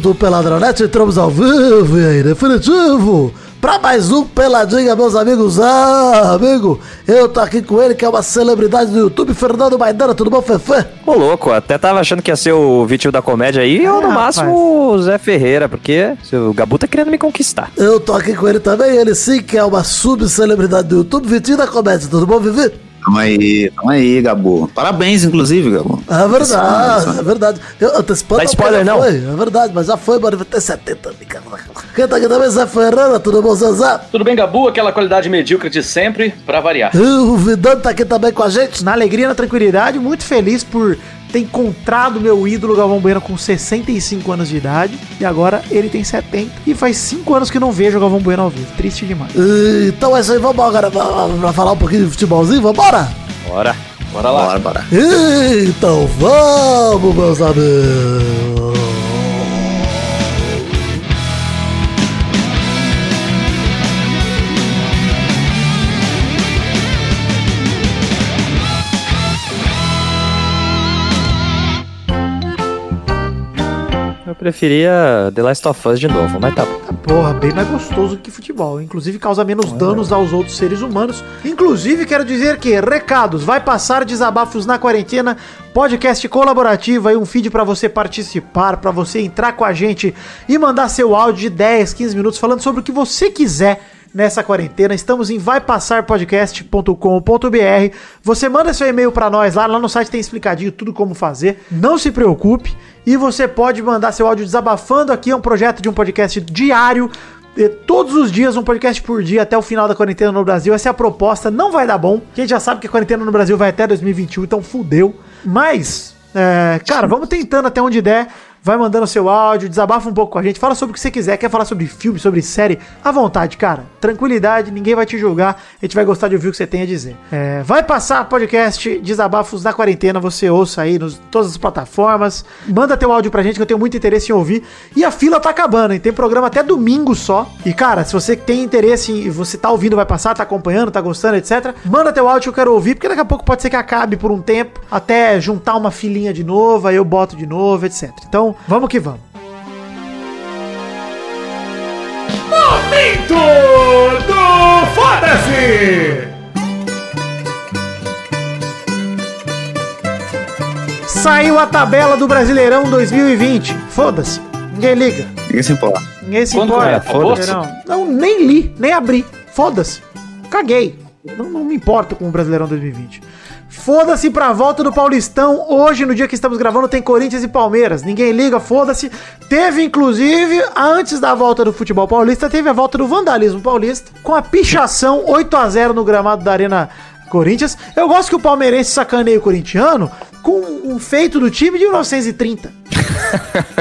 amigos do Peladronete, entramos ao vivo e aí, definitivo para mais um Peladinha, meus amigos. Ah, amigo, eu tô aqui com ele, que é uma celebridade do YouTube, Fernando Maidana, tudo bom, Fefe? Ô, louco, até tava achando que ia ser o Vitinho da comédia aí, é, ou no rapaz. máximo o Zé Ferreira, porque o Gabu tá querendo me conquistar. Eu tô aqui com ele também, ele sim, que é uma subcelebridade do YouTube, Vitinho da comédia, tudo bom, Vivi? Tamo aí, tamo aí, Gabu. Parabéns, inclusive, Gabu. É verdade, é verdade. Eu antecipando. Dá spoiler, não? Foi, é verdade, mas já foi, mano. Vai ter 70 Quem tá aqui também, Zé Ferreira, tudo bom, Zezé? Tudo bem, Gabu? Aquela qualidade medíocre de sempre, pra variar. o Vidano tá aqui também com a gente. Na alegria, na tranquilidade, muito feliz por ter encontrado meu ídolo Galvão Bueno com 65 anos de idade e agora ele tem 70 e faz 5 anos que não vejo o Galvão Bueno ao vivo. Triste demais. Então é isso aí, vamos agora pra falar um pouquinho de futebolzinho, vambora? Bora. Bora lá. Bora, bora. Então vamos, meus amigos. Preferia The Last of Us de novo, mas tá bom. Porra, bem mais gostoso que futebol. Inclusive causa menos danos aos outros seres humanos. Inclusive, quero dizer que, recados, vai passar desabafos na quarentena, podcast colaborativo, aí um feed para você participar, para você entrar com a gente e mandar seu áudio de 10, 15 minutos falando sobre o que você quiser nessa quarentena. Estamos em vaipassarpodcast.com.br. Você manda seu e-mail para nós lá, lá no site tem explicadinho tudo como fazer. Não se preocupe. E você pode mandar seu áudio desabafando aqui. É um projeto de um podcast diário. Todos os dias, um podcast por dia até o final da quarentena no Brasil. Essa é a proposta. Não vai dar bom. A gente já sabe que a quarentena no Brasil vai até 2021, então fudeu. Mas, é, cara, vamos tentando até onde der vai mandando seu áudio, desabafa um pouco com a gente, fala sobre o que você quiser, quer falar sobre filme, sobre série, à vontade, cara. Tranquilidade, ninguém vai te julgar, a gente vai gostar de ouvir o que você tem a dizer. É, vai passar podcast Desabafos da Quarentena, você ouça aí nos todas as plataformas, manda teu áudio pra gente que eu tenho muito interesse em ouvir. E a fila tá acabando, hein? Tem programa até domingo só. E cara, se você tem interesse em você tá ouvindo, vai passar, tá acompanhando, tá gostando, etc, manda teu áudio que eu quero ouvir, porque daqui a pouco pode ser que acabe por um tempo, até juntar uma filinha de novo, aí eu boto de novo, etc. Então, vamos que vamos. Momento do Foda-se! Saiu a tabela do Brasileirão 2020. Foda-se. Ninguém liga. Ninguém se importa. Ninguém se Quando importa. É? Foda-se. Não, não, nem li, nem abri. Foda-se. Caguei. Não, não me importo com o Brasileirão 2020. Foda-se pra volta do Paulistão. Hoje, no dia que estamos gravando, tem Corinthians e Palmeiras. Ninguém liga, foda-se. Teve, inclusive, antes da volta do futebol paulista, teve a volta do vandalismo paulista, com a pichação 8 a 0 no gramado da Arena Corinthians. Eu gosto que o palmeirense sacaneie o corintiano com um feito do time de 1930.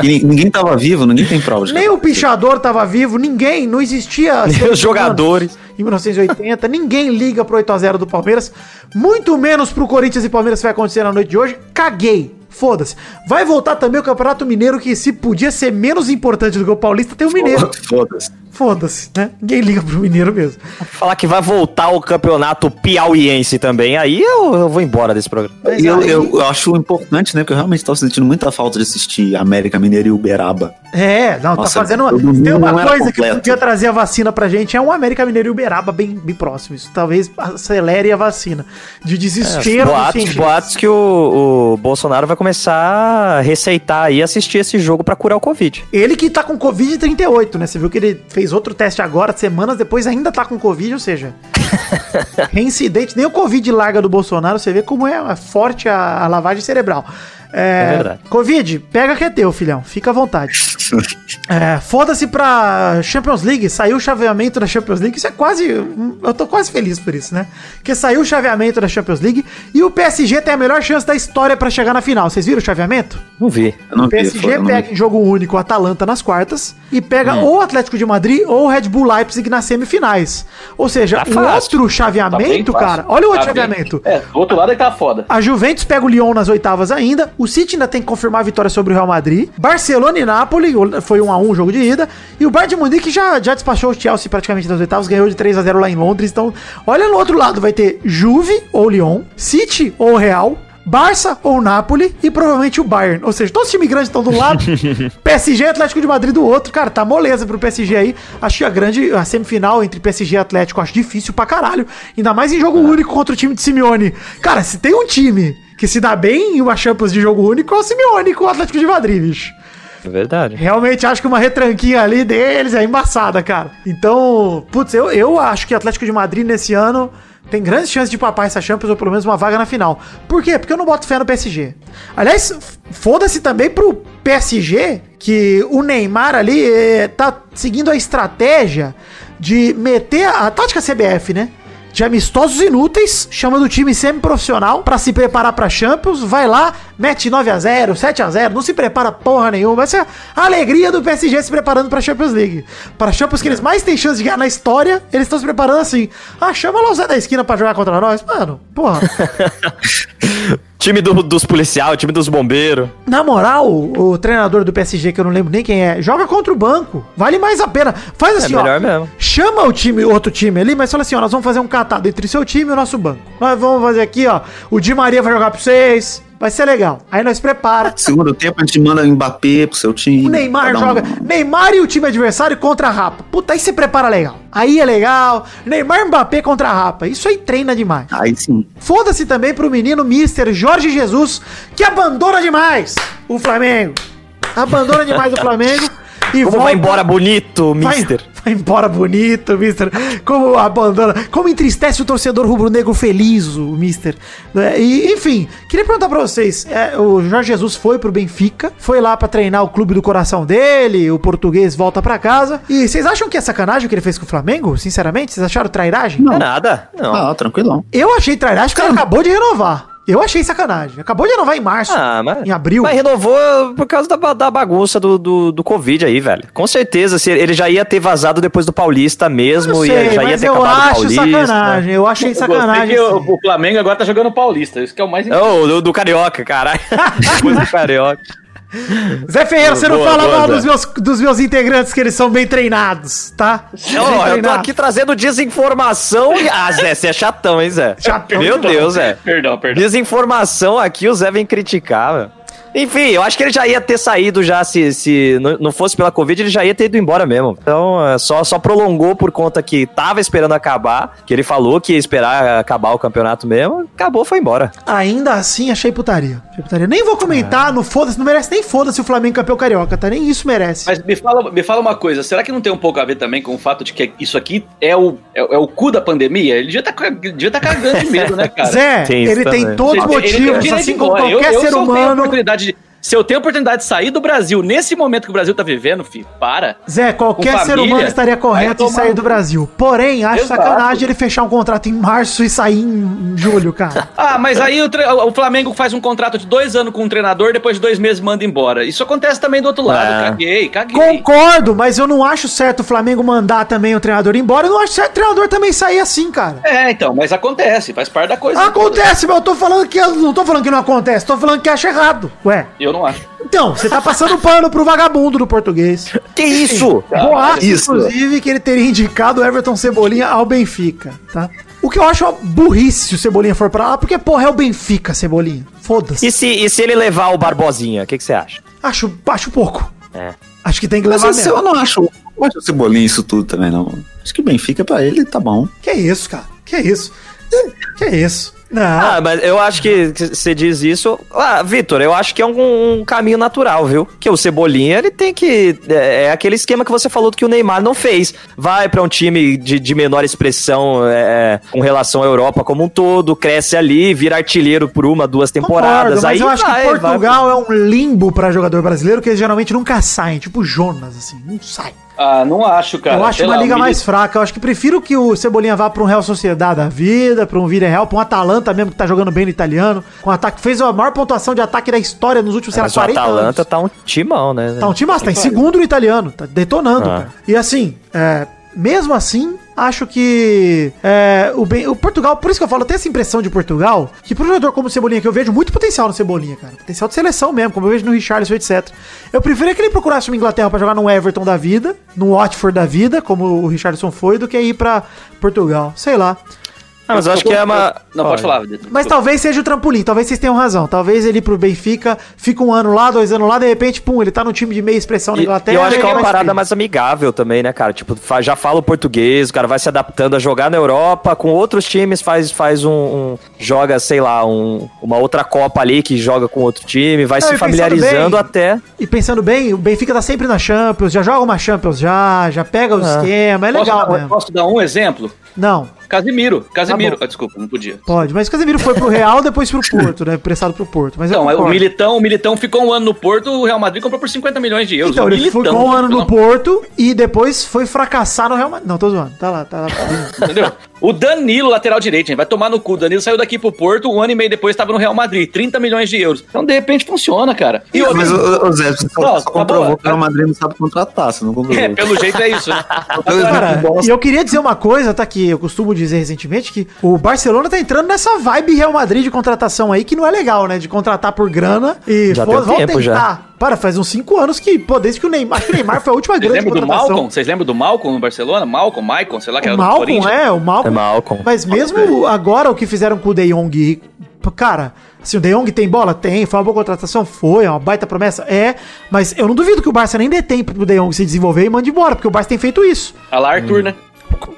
e ninguém tava vivo, ninguém tem provas. Nem o pichador tava vivo, ninguém, não existia. Nem os jogadores. Em 1980, ninguém liga pro 8x0 do Palmeiras, muito menos pro Corinthians e Palmeiras que vai acontecer na noite de hoje. Caguei. Foda-se. Vai voltar também o Campeonato Mineiro, que se podia ser menos importante do que o Paulista, tem o Mineiro. Foda-se. Foda-se, né? Ninguém liga pro Mineiro mesmo. Falar que vai voltar o campeonato piauiense também, aí eu, eu vou embora desse programa. Eu, aí... eu, acho importante, né? Porque eu realmente tava sentindo muita falta de assistir América Mineiro e Uberaba. É, não, tá Nossa, tá fazendo. Tem uma coisa que podia trazer a vacina pra gente, é um América Mineiro e Uberaba bem, bem próximo. Isso talvez acelere a vacina. De desespero. É, boatos, boatos que o, o Bolsonaro vai começar a receitar e assistir esse jogo para curar o Covid. Ele que tá com Covid 38, né? Você viu que ele fez fez outro teste agora, semanas depois ainda tá com Covid, ou seja, reincidente. Nem o Covid larga do Bolsonaro, você vê como é forte a, a lavagem cerebral. É, é verdade. Covid, pega que é teu, filhão. Fica à vontade. é, Foda-se pra Champions League. Saiu o chaveamento da Champions League. Isso é quase. Eu tô quase feliz por isso, né? Porque saiu o chaveamento da Champions League e o PSG tem a melhor chance da história para chegar na final. Vocês viram o chaveamento? Não vi. Não o PSG vi, pega em jogo único o Atalanta nas quartas e pega hum. ou o Atlético de Madrid ou o Red Bull Leipzig nas semifinais. Ou seja, tá o outro chaveamento, tá cara. Olha o outro tá chaveamento. Bem. É, do outro lado é que tá foda. A Juventus pega o Lyon nas oitavas ainda. O City ainda tem que confirmar a vitória sobre o Real Madrid. Barcelona e Napoli, foi 1 a 1 o jogo de ida. E o Bayern de Munique já, já despachou o Chelsea praticamente nas oitavas, ganhou de 3 a 0 lá em Londres. Então, olha no outro lado, vai ter Juve ou Lyon, City ou Real, Barça ou Napoli e provavelmente o Bayern. Ou seja, todos os times grandes estão do lado, PSG e Atlético de Madrid do outro. Cara, tá moleza pro PSG aí. Acho que a grande a semifinal entre PSG e Atlético acho difícil pra caralho. Ainda mais em jogo único contra o time de Simeone. Cara, se tem um time que se dá bem em uma Champions de jogo único, é o Simeone com o Atlético de Madrid, bicho. É verdade. Realmente acho que uma retranquinha ali deles é embaçada, cara. Então, putz, eu, eu acho que o Atlético de Madrid nesse ano tem grandes chances de papar essa Champions ou pelo menos uma vaga na final. Por quê? Porque eu não boto fé no PSG. Aliás, foda-se também pro PSG que o Neymar ali eh, tá seguindo a estratégia de meter a, a tática CBF, né? De amistosos inúteis, chama do time semi-profissional pra se preparar pra Champions, vai lá, mete 9 a 0 7 a 0 não se prepara porra nenhuma, vai ser a alegria do PSG se preparando pra Champions League. Pra Champions que eles mais têm chance de ganhar na história, eles estão se preparando assim. Ah, chama lá o Zé da esquina pra jogar contra nós. Mano, porra. Time do- dos policial, time dos bombeiros. Na moral, o, o treinador do PSG, que eu não lembro nem quem é, joga contra o banco. Vale mais a pena. Faz assim, ó. melhor mesmo. Chama o time, outro time ali, mas fala assim, ó, nós vamos fazer um catado entre seu time e o nosso banco. Nós vamos fazer aqui, ó, o Di Maria vai jogar pra vocês. Vai ser legal. Aí nós prepara. Segundo tempo, a gente manda o Mbappé pro seu time. O Neymar um- joga. Neymar e o time adversário contra a Rapa. Puta, aí você prepara legal. Aí é legal. Neymar e Mbappé contra a Rapa. Isso aí treina demais. Aí sim. Foda-se também pro menino Mister Jorge Jesus, que abandona demais o Flamengo. Abandona demais o Flamengo. E Como vai embora bonito, Vai, mister. vai embora bonito, Mister. Como abandona. Como entristece o torcedor rubro-negro feliz, o Mister. É, E, enfim, queria perguntar pra vocês: é, o Jorge Jesus foi pro Benfica, foi lá pra treinar o clube do coração dele, o português volta pra casa. E vocês acham que é sacanagem o que ele fez com o Flamengo? Sinceramente, vocês acharam trairagem? É nada. Não. Ah, tranquilão. Eu achei trairagem porque ele acabou de renovar. Eu achei sacanagem. Acabou de renovar em março. Ah, mas. Em abril. Mas renovou por causa da, da bagunça do, do, do Covid aí, velho. Com certeza, se ele já ia ter vazado depois do Paulista mesmo, Não e sei, já ia mas ter eu acho Paulista. sacanagem. Eu achei Eu sacanagem. que o, assim. o Flamengo agora tá jogando Paulista. Isso que é o mais É o do, do Carioca, caralho. Depois do Carioca. Zé Ferreira, você não Boa, fala boa, mal dos meus, dos meus integrantes, que eles são bem treinados, tá? Bem Ó, eu tô aqui trazendo desinformação. e- Ah, Zé, você é chatão, hein, Zé? Chatão. Meu Deus, Zé. Perdão, perdão. Desinformação aqui, o Zé vem criticar, velho. Enfim, eu acho que ele já ia ter saído já, se, se não- fosse pela Covid, ele já ia ter ido embora mesmo. Então, é, só, só prolongou por conta que tava esperando acabar, que ele falou que ia esperar acabar o campeonato mesmo, acabou, foi embora. Ainda assim, achei putaria. Achei putaria. Nem vou comentar, não foda-se, não merece nem foda-se o Flamengo campeão carioca, tá? Nem isso merece. Mas me fala, me fala uma coisa, será que não tem um pouco a ver também com o fato de que isso aqui é o, é, é o cu da pandemia? Ele devia tá, devia tá cagando de medo, né, cara? Zé, tem ele tem também. todos os Ele- ele tem o motivos, assim como qualquer eu, eu, ser humano. Se eu tenho a oportunidade de sair do Brasil nesse momento que o Brasil tá vivendo, filho, para. Zé, qualquer Com ser família, humano estaria correto em sair do Brasil. Porém, acho Exato. sacanagem ele fechar um contrato em março e sair em julho, cara. Ah, mas aí o, tre- o Flamengo faz um contrato de dois anos com um treinador, depois de dois meses manda embora. Isso acontece também do outro lado. É. Caguei, caguei. Concordo, mas eu não acho certo o Flamengo mandar também o treinador embora. Eu não acho certo o treinador também sair assim, cara. É, então, mas acontece, faz parte da coisa. Acontece, mas eu tô falando que não tô falando que não acontece, tô falando que acha errado. Ué. Eu não acho. Então, você tá passando pano pro vagabundo do português. Que isso? Eu isso. inclusive, que ele teria indicado o Everton Cebolinha ao Benfica, tá? O que eu acho uma burrice se o Cebolinha for pra lá, porque, porra, é o Benfica, Cebolinha. Foda-se. E se, e se ele levar o Barbosinha, o que, que você acha? Acho, acho pouco. É. Acho que tem que Mas levar esse mesmo. eu não acho. Não acho o Cebolinha isso tudo também, não. Acho que o Benfica pra ele tá bom. Que isso, cara? Que isso? Que isso? Não. Ah, mas eu acho que você diz isso. Ah, Vitor, eu acho que é um, um caminho natural, viu? Que o Cebolinha, ele tem que. É, é aquele esquema que você falou que o Neymar não fez. Vai pra um time de, de menor expressão é, com relação à Europa como um todo, cresce ali, vira artilheiro por uma, duas temporadas. Concordo, mas aí eu acho vai, que vai. Portugal é um limbo pra jogador brasileiro que eles geralmente nunca saem, tipo Jonas, assim, não sai. Ah, não acho, cara. eu acho Sei uma lá, liga o mais fraca. Eu acho que prefiro que o Cebolinha vá pra um Real Sociedade da vida, pra um Villarreal, pra um Atalanta mesmo que tá jogando bem no italiano, com um ataque fez a maior pontuação de ataque da história nos últimos, sei lá, Mas o 40 Atalanta anos. tá um timão, né? Tá um time massa, tá em segundo no italiano, tá detonando, Ah. cara. E assim, é, mesmo assim, acho que é, o, bem, o Portugal, por isso que eu falo, eu tenho essa impressão de Portugal, que pro jogador como o Cebolinha, que eu vejo muito potencial no Cebolinha, cara. Potencial de seleção mesmo, como eu vejo no Richarlison, etc. Eu preferia que ele procurasse uma Inglaterra pra jogar no Everton da vida, no Watford da vida, como o Richarlison foi, do que ir pra Portugal. Sei lá. Ah, mas eu acho que é uma. Não, pode falar. Vitor. Mas talvez seja o trampolim, talvez vocês tenham razão. Talvez ele ir pro Benfica, fica um ano lá, dois anos lá, de repente, pum, ele tá no time de meia expressão na E, Inglaterra. e eu acho que é uma parada mais amigável também, né, cara? Tipo, já fala o português, o cara vai se adaptando a jogar na Europa, com outros times faz, faz um, um- joga, sei lá, um- uma outra Copa ali que joga com outro time, vai Não, se e familiarizando bem- até. E pensando bem, o Benfica tá sempre na Champions, já joga uma Champions já, já pega o Ah. esquema, é Posso, legal dar, mesmo. posso dar um exemplo? Não, Casimiro. Casimiro. Tá. Ah, desculpa, não podia. pode. Mas o Casemiro foi pro Real, depois pro Porto, né? Prestado pro Porto. Mas Então, o. Militão, o Militão ficou um ano no Porto, o Real Madrid comprou por 50 milhões de euros. Então, O ele Militão, ficou um ano no Porto e depois foi fracassar no Real Madrid. Não, tô zoando. Tá lá, tá lá. Entendeu? O Danilo, lateral direito, gente, vai tomar no cu. O Danilo saiu daqui pro Porto, um ano e meio depois estava no Real Madrid, 30 milhões de euros. Então, de repente, funciona, cara. E Mas, ô, Zé, você só, Não, só tá comprovou bom. que o Real Madrid não sabe contratar, você não comprovou. é, pelo jeito é isso, né? Cara, e eu queria dizer uma coisa, tá? Que eu costumo dizer recentemente que o Barcelona tá entrando nessa vibe Real Madrid de contratação aí, que não é legal, né? De contratar por grana e Já pô, tem tempo já. Para, faz uns 5 anos que, pô, desde que o Neymar. Acho que o Neymar foi a última Vocês grande lembram do contratação. Malcolm? Vocês lembram do Malcolm no Barcelona? Malcolm, Maicon, sei lá, que O era do Malcolm, Corinthians. é, o Malcolm. É Malcolm. Mas mesmo agora o que fizeram com o De Jong, cara, assim, o De Jong tem bola? Tem. Foi uma boa contratação? Foi. É uma baita promessa? É. Mas eu não duvido que o Barça nem dê tempo pro De Jong se desenvolver e mande embora, porque o Barça tem feito isso. A lá Arthur, né?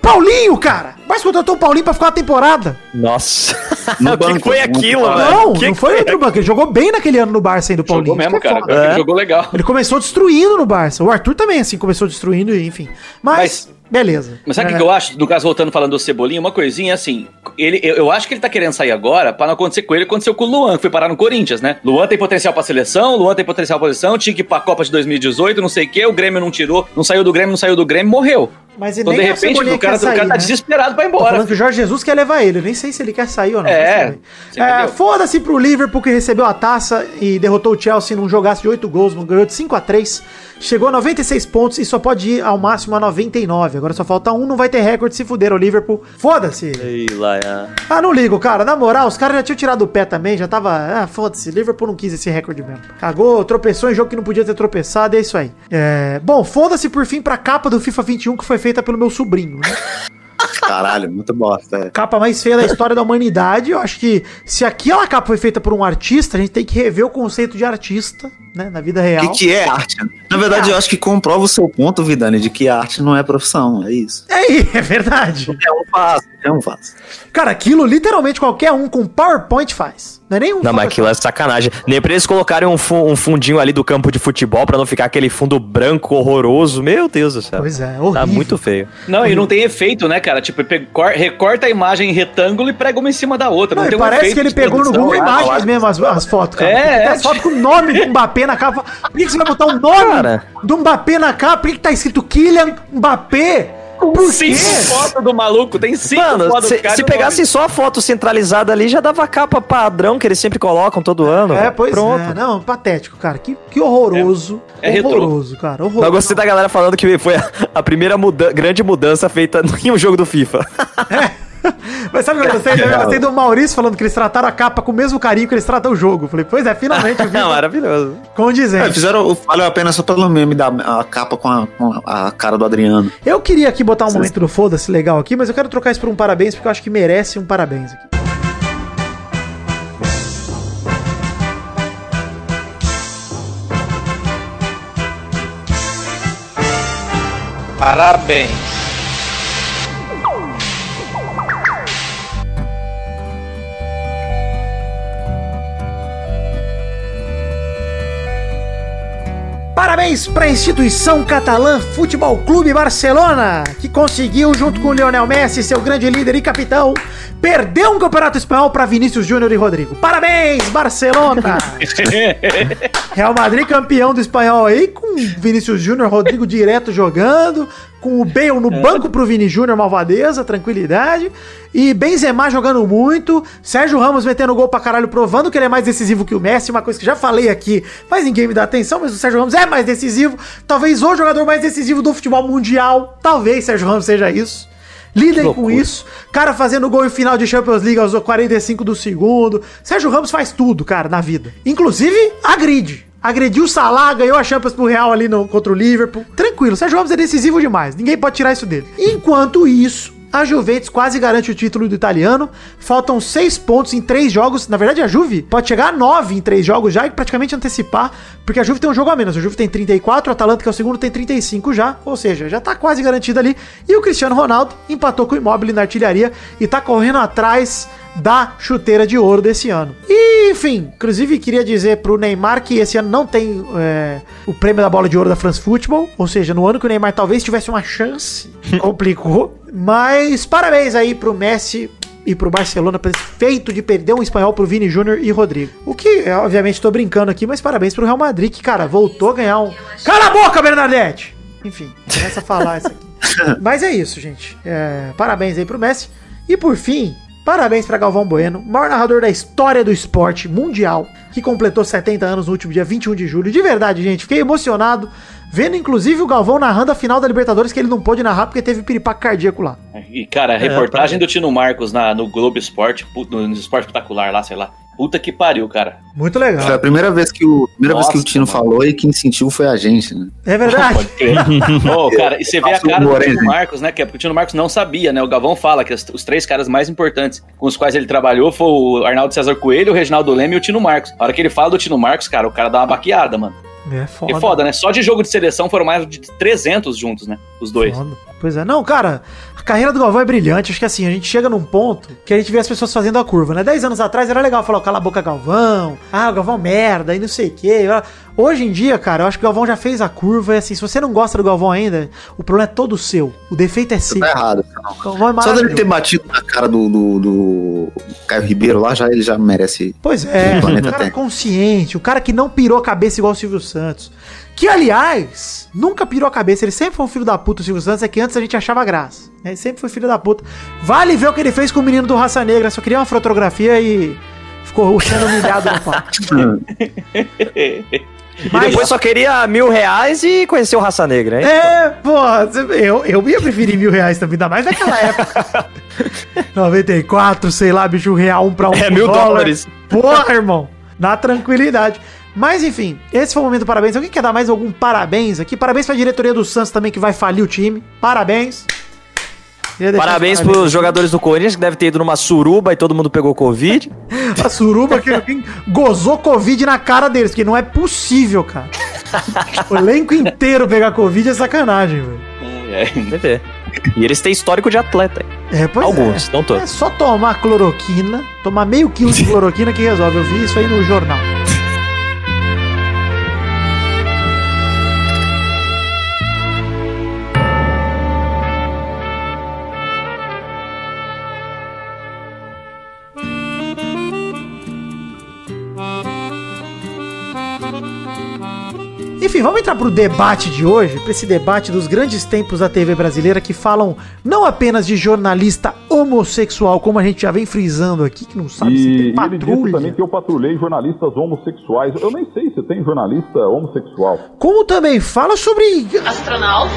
Paulinho, cara! Barça contratou o Paulinho pra ficar uma temporada. Nossa. No o que foi no aquilo, velho? Não, Que não que foi outro banco. Ele jogou bem naquele ano no Barça ainda, o Paulinho. Jogou mesmo, cara. É. ele jogou legal. Ele começou destruindo no Barça. O Arthur também, assim, começou destruindo, e enfim. Mas, Mas- beleza. Mas sabe o É. que eu acho? No caso, voltando falando do Cebolinha, uma coisinha assim. Ele, eu, eu acho que ele tá querendo sair agora pra não acontecer com ele, aconteceu com o Luan, que foi parar no Corinthians, né? Luan tem potencial pra seleção, Luan tem potencial pra seleção, tinha que ir pra Copa de 2018, não sei o quê, o Grêmio não tirou, não saiu do Grêmio, não saiu do Grêmio, morreu. Mas Então, de repente, o cara, quer o cara sair, tá né? desesperado pra ir Tô embora. falando que o Jorge Jesus quer levar ele. Eu nem sei se ele quer sair ou não. É, É? Foda-se pro Liverpool que recebeu a taça e derrotou o Chelsea num jogaço de 8 gols, ganhou de 5 a 3 Chegou a 96 pontos e só pode ir ao máximo a 99. Agora só falta um, não vai ter recorde se fuder o Liverpool. Foda-se. Ei, lá, é. Ah, não ligo, cara. Na moral, os caras já tinham tirado o pé também, já tava. Ah, foda-se. Liverpool não quis esse recorde mesmo. Cagou, tropeçou em jogo que não podia ter tropeçado, é isso aí. É... Bom, foda-se por fim pra capa do FIFA 21 que foi feita pelo meu sobrinho, né? Caralho, muito bosta. É. capa mais feia da história da humanidade. Eu acho que se aquela capa foi feita por um artista, a gente tem que rever o conceito de artista, né, na vida O real. que, que é arte? Na verdade, eu acho que comprova o seu ponto, Vidani, de que arte não é profissão, é isso. É, é verdade. É um fácil, é um fácil. Cara, aquilo literalmente qualquer um com PowerPoint faz. Não é nem um Não, mas aquilo é sacanagem. Nem pra eles colocarem um, fu- um fundinho ali do campo de futebol pra não ficar aquele fundo branco horroroso. Meu Deus do céu. Pois é, Tá horrível. muito feio. Não, e não tem efeito, né, cara? Tipo, recorta a imagem em retângulo e prega uma em cima da outra. Não, Não, tem um parece efeito que ele pegou no. Google Ah, Imagens mesmo as, as fotos, cara. É, é, as fotos com o nome do Mbappé na capa. Por que que você vai botar o nome Cara. do Mbappé na capa? Por que, que tá escrito Kylian Mbappé? Por quê? Cinco fotos do maluco, tem cinco Mano, fotos se, do cara se pegasse só a foto centralizada ali, já dava a capa padrão que eles sempre colocam todo ano. É, pois Pronto. é. Não, patético, cara. Que, que horroroso. É. É retrô. horroroso, cara. Horroroso. Eu gostei da galera falando que foi a, a primeira muda- grande mudança feita em um jogo do FIFA. Mas sabe o que eu gostei? Eu gostei do Maurício falando que eles trataram a capa com o mesmo carinho que eles tratam o jogo. Falei, pois é, finalmente o Não, maravilhoso. É, condizente. fizeram o valeu a pena só pelo meme da a capa com a, com a cara do Adriano. Eu queria aqui botar um momento do foda-se legal aqui, mas eu quero trocar isso por um parabéns, porque eu acho que merece um parabéns aqui. Parabéns. Parabéns para a instituição catalã Futebol Clube Barcelona, que conseguiu, junto com Lionel Messi, seu grande líder e capitão, perder um campeonato espanhol para Vinícius Júnior e Rodrigo. Parabéns, Barcelona! Real Madrid campeão do espanhol aí, com Vinícius Júnior, Rodrigo direto jogando, com o Bale no banco pro Vini Júnior, malvadeza, tranquilidade. E Benzema jogando muito, Sérgio Ramos metendo gol pra caralho, provando que ele é mais decisivo que o Messi, uma coisa que já falei aqui, mas ninguém me dá atenção, mas o Sérgio Ramos é mais decisivo, talvez o jogador mais decisivo do futebol mundial, talvez Sérgio Ramos seja isso. Lidem com isso. Cara fazendo gol em final de Champions League aos 45 do segundo. Sérgio Ramos faz tudo, cara, na vida. Inclusive, agride. Agrediu o Salah, ganhou a Champions pro Real ali no, contra o Liverpool. Tranquilo, Sérgio Ramos é decisivo demais. Ninguém pode tirar isso dele. Enquanto isso, A Juventus quase garante o título do italiano. Faltam seis pontos em três jogos. Na verdade, a Juve pode chegar a nove em três jogos já e praticamente antecipar, porque a Juve tem um jogo a menos. A Juve tem 34, o Atalanta, que é o segundo, tem 35 já. Ou seja, já tá quase garantido ali. E o Cristiano Ronaldo empatou com o Immobile na artilharia e tá correndo atrás da chuteira de ouro desse ano. E, enfim, inclusive queria dizer pro Neymar que esse ano não tem é, o prêmio da bola de ouro da France Football, ou seja, no ano que o Neymar talvez tivesse uma chance, complicou. Mas parabéns aí pro Messi e pro Barcelona esse feito de perder um espanhol pro Vini Júnior e Rodrigo. O que, é, obviamente, tô brincando aqui, mas parabéns pro Real Madrid, que, cara, voltou a ganhar um. Cala a boca, Bernadette! Enfim, começa a falar isso aqui. Mas é isso, gente. É, parabéns aí pro Messi. E por fim, parabéns pra Galvão Bueno, maior narrador da história do esporte mundial, que completou 70 anos no último dia 21 de julho. De verdade, gente, fiquei emocionado vendo inclusive o Galvão narrando a final da Libertadores que ele não pôde narrar porque teve piripaque cardíaco lá. E, cara, a reportagem do Tino Marcos na, no Globo Esporte, no, no Esporte Espetacular lá, sei lá. Puta que pariu, cara. Muito legal. Foi a primeira vez que o, primeira vez que o Nossa, Tino mano. falou e quem sentiu foi a gente, né? É verdade. Pode crer. Ô, cara, e você vê a cara do Tino? Marcos, né? Que é porque o Tino Marcos não sabia, né? O Galvão fala que as- os três caras mais importantes com os quais ele trabalhou foi o Arnaldo César Coelho, o Reginaldo Leme e o Tino Marcos. A hora que ele fala do Tino Marcos, cara, o cara dá uma baqueada, mano. É É foda, né? Só de jogo de seleção foram mais de 300 juntos, né? Os dois. Foda. Pois é, não, cara, a carreira do Galvão é brilhante. Acho que assim, a gente chega num ponto que a gente vê as pessoas fazendo a curva, né? Dez anos atrás era legal falar, cala a boca, Galvão. Ah, o Galvão merda, e não sei o quê. Hoje em dia, cara, eu acho que o Galvão já fez a curva. E assim, se você não gosta do Galvão ainda, o problema é todo seu. O defeito é seu. Tá errado. É Só dele ter batido na cara do, do, do Caio Ribeiro lá, já, ele já merece. Pois é, O cara consciente, o cara que não pirou a cabeça igual o Silvio Santos. Que, aliás, nunca pirou a cabeça. Ele sempre foi um filho da puta, o Silvio Santos, é que antes a gente achava graça. né? Ele sempre foi filho da puta. Vale ver o que ele fez com o menino do Raça Negra. Só queria uma fotografia e ficou sendo humilhado no palco. E depois só queria mil reais e conheceu Raça Negra, hein? É, porra, eu, eu ia preferir mil reais também, ainda mais naquela época. 94, sei lá, bicho, um real, um pra um É, mil dólar. dólares. Porra, irmão, na tranquilidade. Mas enfim, esse foi o momento parabéns. Alguém quer dar mais algum parabéns aqui? Parabéns pra diretoria do Santos também, que vai falir o time. Parabéns. Parabéns esse pros jogadores do Corinthians, que deve ter ido numa suruba e todo mundo pegou Covid. A suruba que gozou Covid na cara deles, que não é possível, cara. o elenco inteiro pegar Covid é sacanagem, velho. É, Deve ter. E eles têm histórico de atleta. É, pois Alguns, é. não todos. É só tomar cloroquina, tomar meio quilo de cloroquina que resolve. Eu vi isso aí no jornal. Enfim, vamos entrar pro debate de hoje, pra esse debate dos grandes tempos da TV brasileira que falam não apenas de jornalista homossexual, como a gente já vem frisando aqui, que não sabe se E, tem e ele disse patrulha. também que eu patrulhei jornalistas homossexuais. Eu nem sei se tem jornalista homossexual. Como também fala sobre Astronauta?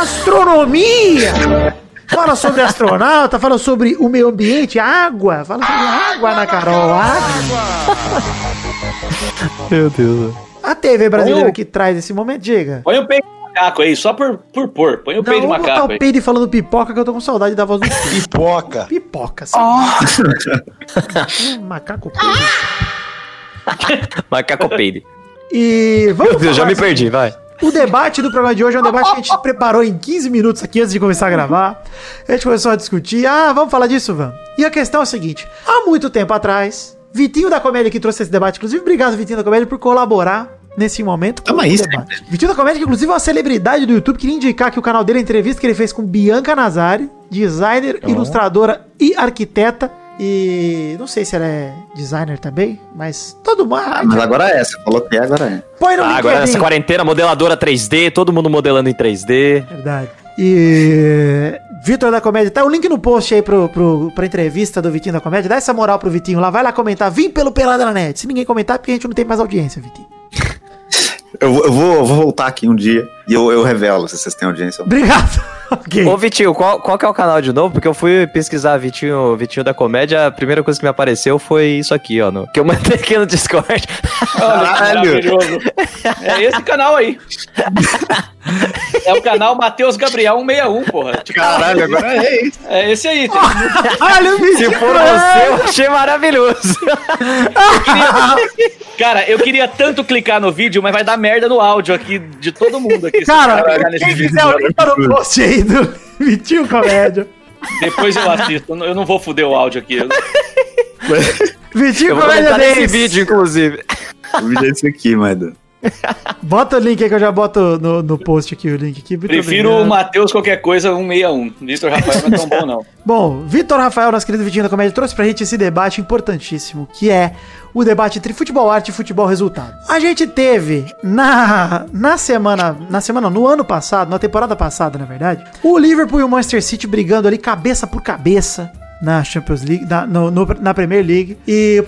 astronomia. Fala sobre astronauta, fala sobre o meio ambiente, água. Fala sobre água, Ana Carol, água. Meu Deus. TV brasileira Oh. que traz esse momento, diga. Põe o peito de macaco aí, só por, por pôr. Põe o peito de vamos botar macaco o. Peide falando pipoca que eu tô com saudade da voz do. Pipoca. Pipoca, sim. Hum, Macaco Peide. Macaco peide. E vamos Meu Deus, já me assim, perdi, vai. O debate do programa de hoje é um debate que a gente preparou em 15 minutos aqui antes de começar a gravar. A gente começou a discutir. Ah, vamos falar disso, vamos. E a questão é a seguinte: há muito tempo atrás, Vitinho da Comédia que trouxe esse debate, inclusive, obrigado, Vitinho da Comédia, por colaborar nesse momento com Tamo o debate. Vitinho da Comédia, que inclusive é uma celebridade do YouTube, queria indicar que o canal dele é a entrevista que ele fez com Bianca Nazari, designer, ilustradora e arquiteta. E não sei se ela é designer também, mas todo mundo. Ah, mas agora é, você falou que é, agora é. Põe no Ah, agora nessa quarentena, modeladora 3D, todo mundo modelando em 3D. Verdade. E. Vitor da Comédia, tá o link no post aí pro, pro, pra entrevista do Vitinho da Comédia. Dá essa moral pro Vitinho lá, vai lá comentar. Vim pelo Pelada na Net. Se ninguém comentar, é porque a gente não tem mais audiência, Vitinho. Eu, vou- eu vou, eu vou voltar aqui um dia e eu, eu revelo se vocês têm audiência. ou não. Obrigado. Ok. Ô, Vitinho, qual, qual que é o canal de novo? Porque eu fui pesquisar Vitinho, Vitinho da Comédia, a primeira coisa que me apareceu foi isso aqui, ó, no, que eu mandei aqui no Discord. Maravilhoso. É esse canal aí. É o canal Matheus Gabriel 161, porra. Tipo, Caralho, agora é isso. É esse aí. Olha o Se for você, eu achei maravilhoso. Cara, eu queria tanto clicar no vídeo, mas vai dar merda no áudio aqui de todo mundo aqui. Se Cara, nesse quem vídeo. quiser o link tá no post aí do Vitinho Comédia. Depois eu assisto. Eu não- vou foder o áudio aqui. Eu- Vitinho Eu vou Comédia comentar nesse 10. vídeo, inclusive. O vídeo é esse aqui, mano. Bota o link aí que eu já boto no, no post aqui, o link aqui. Muito Prefiro obrigado. o Matheus qualquer coisa 161. Vitor Rafael não é tão bom, não. Bom, Vitor Rafael, nosso querido Vitinho da Comédia, trouxe pra gente esse debate importantíssimo, que é o debate entre futebol arte e futebol resultado. A gente teve na, na semana, na semana, no ano passado, na temporada passada, na verdade, o Liverpool e o Manchester City brigando ali cabeça por cabeça na Champions League, na, no- no- na Premier League. E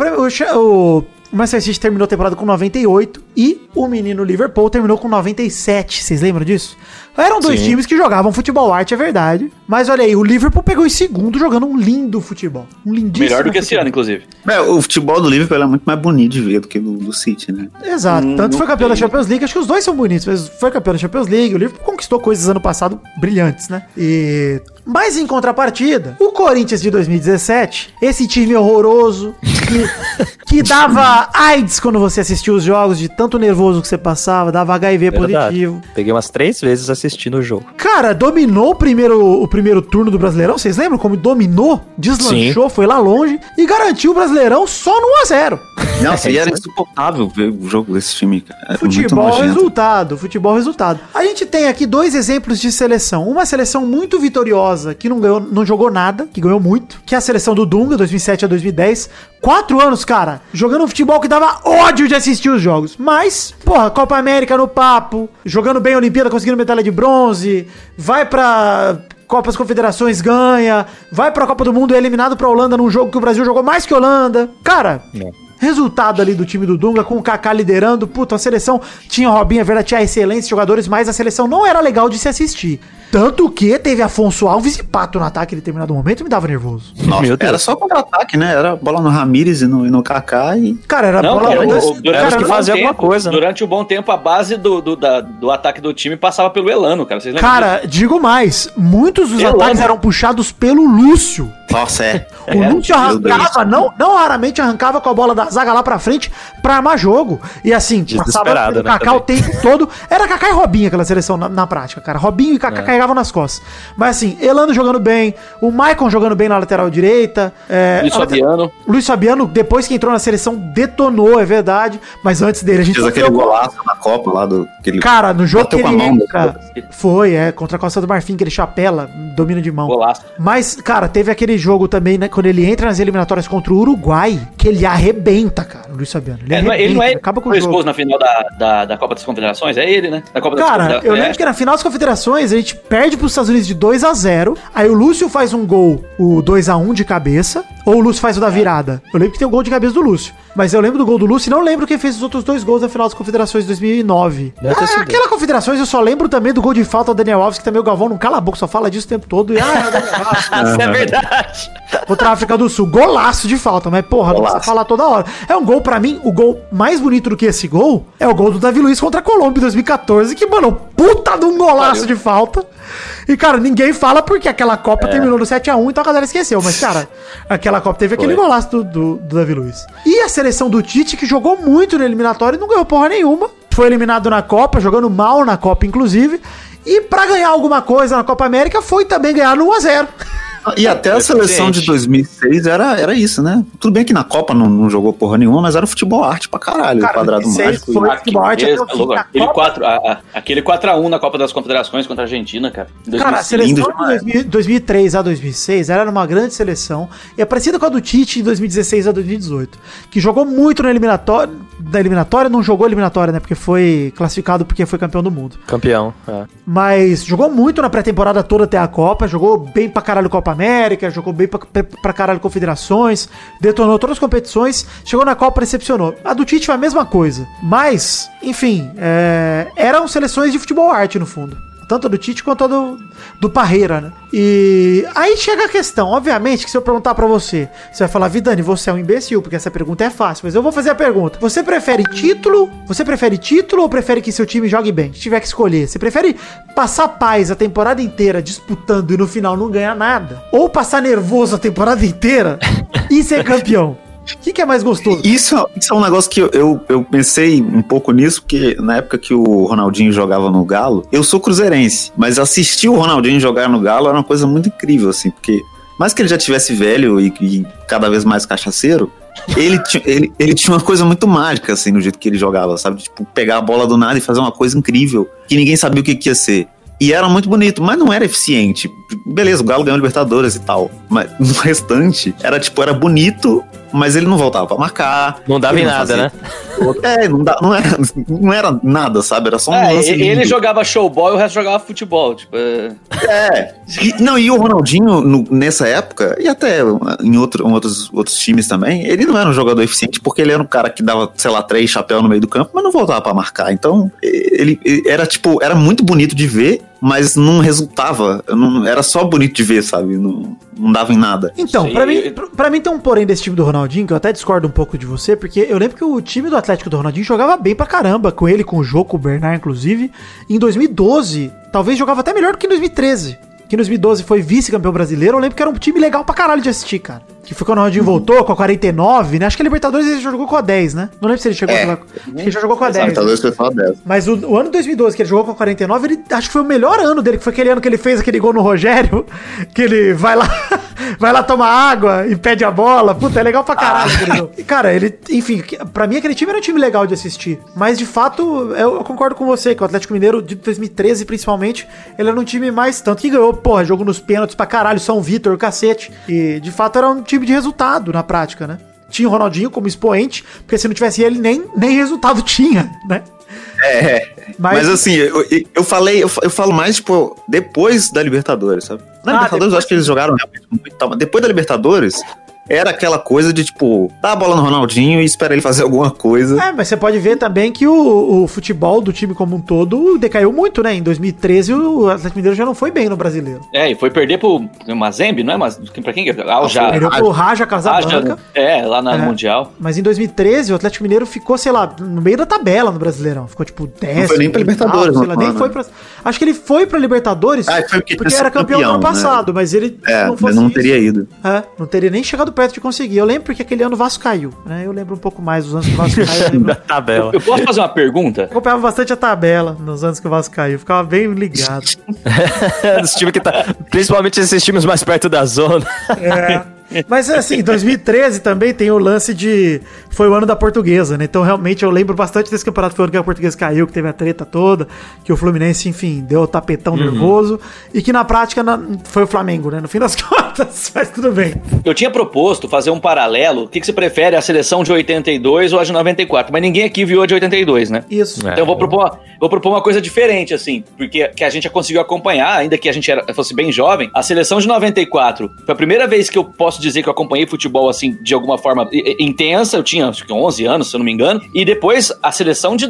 o, o, o o Manchester City terminou a temporada com 98 e o menino Liverpool terminou com 97. Vocês lembram disso? Eram dois Sim. times que jogavam futebol arte, é verdade. Mas olha aí, o Liverpool pegou em segundo jogando um lindo futebol. Um lindíssimo Melhor do que esse futebol. ano, inclusive. É, o futebol do Liverpool é muito mais bonito de ver do que do, do City, né? Exato. Hum, Tanto foi campeão da tem. Champions League, acho que os dois são bonitos, mas foi campeão da Champions League. O Liverpool conquistou coisas ano passado brilhantes, né? E. Mas em contrapartida, o Corinthians de 2017, esse time horroroso, que, que dava AIDS quando você assistia os jogos, de tanto nervoso que você passava, dava HIV Verdade. positivo. Peguei umas três vezes assistindo o jogo. Cara, dominou o primeiro, o primeiro turno do Brasileirão. Vocês lembram como dominou? Deslanchou, foi lá longe e garantiu o Brasileirão só no 1x0. Nossa, É, e era insuportável ver o jogo desse time, cara. Era muito Futebol resultado, futebol resultado. A gente tem aqui dois exemplos de seleção. Uma seleção muito vitoriosa, que não, ganhou, não jogou nada, que ganhou muito, que é a seleção do Dunga, 2007 a 2010. Quatro anos, cara, jogando um futebol que dava ódio de assistir os jogos. Mas, porra, Copa América no papo, jogando bem a Olimpíada, conseguindo medalha de bronze, vai pra... Copas Confederações ganha, vai pra Copa do Mundo e é eliminado pra Holanda num jogo que o Brasil jogou mais que a Holanda. Cara, Resultado ali do time do Dunga, com o Kaká liderando. Puta, a seleção tinha Robinho, é verdade, tinha excelentes jogadores, mas a seleção não era legal de se assistir. Tanto que teve Afonso Alves e Pato no ataque em determinado momento e me dava nervoso. Nossa, era só contra-ataque, né? Era bola no Ramires e no, e no Kaká e... Cara, era Não, bola cara, longa. o- o- durante Era o que bom fazia alguma tempo- coisa, né? Durante o bom tempo, a base do, do, da- do ataque do time passava pelo Elano, cara. Vocês? Cara, digo mais, muitos dos Eu ataques eram puxados pelo Lúcio. Nossa, é. O Lúcio meu Deus. arrancava, não, não raramente arrancava com a bola da zaga lá pra frente pra armar jogo. E assim, passava né, Kaká o também. tempo todo. Era Kaká e Robinho aquela seleção na, na prática, cara. Robinho e É. Carregavam nas costas. Mas assim, Elano jogando bem, o Maicon jogando bem na lateral direita. É, Luiz Fabiano. o Luiz Fabiano, depois que entrou na seleção, detonou, é verdade. Mas antes dele, a gente Fez aquele gol. golaço na Copa lá do... Aquele... Cara, no jogo que Bateu ele entra. Foi, é, contra a Costa do Marfim, que ele chapela, domínio de mão. Golaço. Mas, cara, teve aquele jogo também, né? Quando ele entra nas eliminatórias contra o Uruguai, que ele arrebenta, cara, o Luiz Fabiano. Ele, É, não é- ele não é arrebenta, acaba com o jogo. na final da, da, da Copa das Confederações? É ele, né? Da Copa das Cara, eu Confederações. lembro que na final das confederações a gente perde pros Estados Unidos de 2 a 0 Aí o Lúcio faz um gol, o 2 a 1 de cabeça. Ou o Lúcio faz o da virada. Eu lembro que tem o gol de cabeça do Lúcio. Mas eu lembro do gol do Lúcio e não lembro quem fez os outros dois gols na final das confederações de 2009. Deve ter Ah, aquela confederações eu só lembro também do gol de falta do Daniel Alves, que também o Galvão não cala a boca, só fala disso o tempo todo. E, ah, é. Isso é verdade. Contra a África do Sul. Golaço de falta, mas porra, não precisa Golaço. falar toda hora. É um gol, pra mim, o gol mais bonito do que esse gol é o gol do Davi Luiz contra a Colômbia em 2014, que, mano, puta de um golaço de falta. E, cara, ninguém fala porque aquela Copa terminou no 7x1, então a galera esqueceu. Mas, cara, aquela Copa teve aquele Foi. golaço do, do, do Davi Luiz. E a seleção do Tite, que jogou muito no eliminatório e não ganhou porra nenhuma. Foi eliminado na Copa, jogando mal na Copa, inclusive. E pra ganhar alguma coisa na Copa América, foi também ganhar no 1x0. E até a seleção de 2006 era, era isso, né? Tudo bem que na Copa não, não jogou porra nenhuma, mas era futebol arte pra caralho. Cara, quadrado 2006 mágico. foi- futebol arte beleza, até o Aquele Copa. 4, a- a- aquele 4x1 na Copa das Confederações contra a Argentina, cara. em Cara, a 2005. seleção de demais. 2000 2003 a 2006 era uma grande seleção e é parecida com a do Tite de 2016 a 2018, que jogou muito na eliminatória, na eliminatória, não jogou eliminatória, né, porque foi classificado porque foi campeão do mundo. Campeão. é. Mas jogou muito na pré-temporada toda até a Copa, jogou bem pra caralho Copa América, jogou bem pra, pra- caralho Confederações, detonou todas as competições, chegou na Copa e decepcionou. A do Tite foi a mesma coisa, mas, enfim, é, eram seleções de futebol arte no fundo. Tanto do Tite quanto a do, do Parreira, né? E aí chega a questão, obviamente, que se eu perguntar pra você, você vai falar, Vidani, você é um imbecil, porque essa pergunta é fácil, mas eu vou fazer a pergunta. Você prefere título? Você prefere título ou prefere que seu time jogue bem? Se tiver que escolher, você prefere passar paz a temporada inteira disputando e no final não ganhar nada? Ou passar nervoso a temporada inteira e ser campeão? O que, que é mais gostoso? Isso, isso é um negócio que eu, eu, eu pensei um pouco nisso, porque na época que o Ronaldinho jogava no Galo, eu sou cruzeirense, mas assistir o Ronaldinho jogar no Galo era uma coisa muito incrível, assim, porque mais que ele já tivesse velho e, e cada vez mais cachaceiro, ele, ele, ele tinha uma coisa muito mágica, assim, no jeito que ele jogava, sabe? Tipo, pegar a bola do nada e fazer uma coisa incrível, que ninguém sabia o que, que ia ser. E era muito bonito, mas não era eficiente. Beleza, o Galo ganhou Libertadores e tal. Mas no restante, era tipo, era bonito, mas ele não voltava pra marcar. Não dava em nada, né? É, não, dá- não, era, não era nada, sabe? Era só um É, lance ele lindo. jogava showball e o resto jogava futebol. Tipo, é... É. E- não, e o Ronaldinho, no- nessa época, e até em, outro, em outros, outros times também, ele não era um jogador eficiente porque ele era um cara que dava, sei lá, três chapéus no meio do campo, mas não voltava pra marcar. Então, ele, ele era tipo, era muito bonito de ver, mas não resultava. Não, era só bonito de ver, sabe? Não, não dava em nada. Então, aí, mim, pra mim tem um porém desse time do Ronaldinho, que eu até discordo um pouco de você, porque eu lembro que o time do Atlético do Ronaldinho jogava bem pra caramba, com ele, com o Jô, com o Bernard, inclusive. Em 2012, talvez jogava até melhor do que em 2013. Que em 2012 foi vice-campeão brasileiro, eu lembro que era um time legal pra caralho de assistir, cara. Que foi quando o Ronaldinho voltou com a 49, né? Acho que a Libertadores ele jogou com a 10, né? Não lembro se ele chegou É. a jogar. Acho que ele já jogou com a 10. Libertadores foi só 10. Mas o, o ano 2012 que ele jogou com a 49, ele acho que foi o melhor ano dele, que foi aquele ano que ele fez aquele gol no Rogério, que ele vai lá, vai lá tomar água e pede a bola. Puta, é legal pra caralho. E, Cara, ele, enfim, pra mim aquele time era um time legal de assistir. Mas de fato, eu, eu concordo com você, que o Atlético Mineiro de 2013, principalmente, ele era um time mais tanto que ganhou, porra, jogo nos pênaltis pra caralho, São Vitor, cacete. E de fato era um time de resultado na prática, né? Tinha o Ronaldinho como expoente, porque se não tivesse ele, nem, nem resultado tinha, né? É, Mas- mas, assim, eu, eu- falei, eu, eu falo mais, tipo, depois da Libertadores, sabe? Na Ah, Libertadores depois- eu acho que eles jogaram realmente muito, tal, mas depois da Libertadores, era aquela coisa de, tipo, dar a bola no Ronaldinho e esperar ele fazer alguma coisa. É, mas você pode ver também que o, o futebol do time como um todo decaiu muito, né? Em 2013 o Atlético Mineiro já não foi bem no brasileiro. é, e foi perder pro Mazembe, não é? Mas pra quem que é? Ah, o Já. Perdeu pro Raja Casablanca. É, lá na É. Mundial. Mas em 2013 o Atlético Mineiro ficou, sei lá, no meio da tabela no Brasileirão. Ficou tipo 10. foi nem pra Libertadores, sei lá, não, nem né? foi pra... Acho que ele foi pra Libertadores Ah, foi porque porque era sido campeão, no ano campeão, né? passado, mas ele É, não fosse não isso, teria ido. É, não teria nem chegado perto de conseguir. Eu lembro porque aquele ano o Vasco caiu, né? Eu lembro um pouco mais dos anos que o Vasco caiu. Eu lembro Da tabela. Eu posso fazer uma pergunta? acompanhava bastante a tabela nos anos que o Vasco caiu. Ficava bem ligado. Dos times que tá. Principalmente esses times mais perto da zona. É. Mas assim, 2013 também tem o lance de. Foi o ano da portuguesa, né? Então realmente eu lembro bastante desse campeonato. Foi o ano que a portuguesa caiu, que teve a treta toda, que o Fluminense, enfim, deu o tapetão nervoso. E que na prática na- foi o Flamengo, né? No fim das contas, mas tudo bem. Eu tinha proposto fazer um paralelo. O que, que você prefere, a seleção de 82 ou a de 94? Mas ninguém aqui viu a de 82, né? Isso. É. Então eu vou propor, uma, vou propor uma coisa diferente, assim, porque que a gente já conseguiu acompanhar, ainda que a gente era, fosse bem jovem. A seleção de 94 foi a primeira vez que eu posso dizer que eu acompanhei futebol, assim, de alguma forma intensa. Eu tinha, acho que 11 anos, se eu não me engano. E depois, a seleção de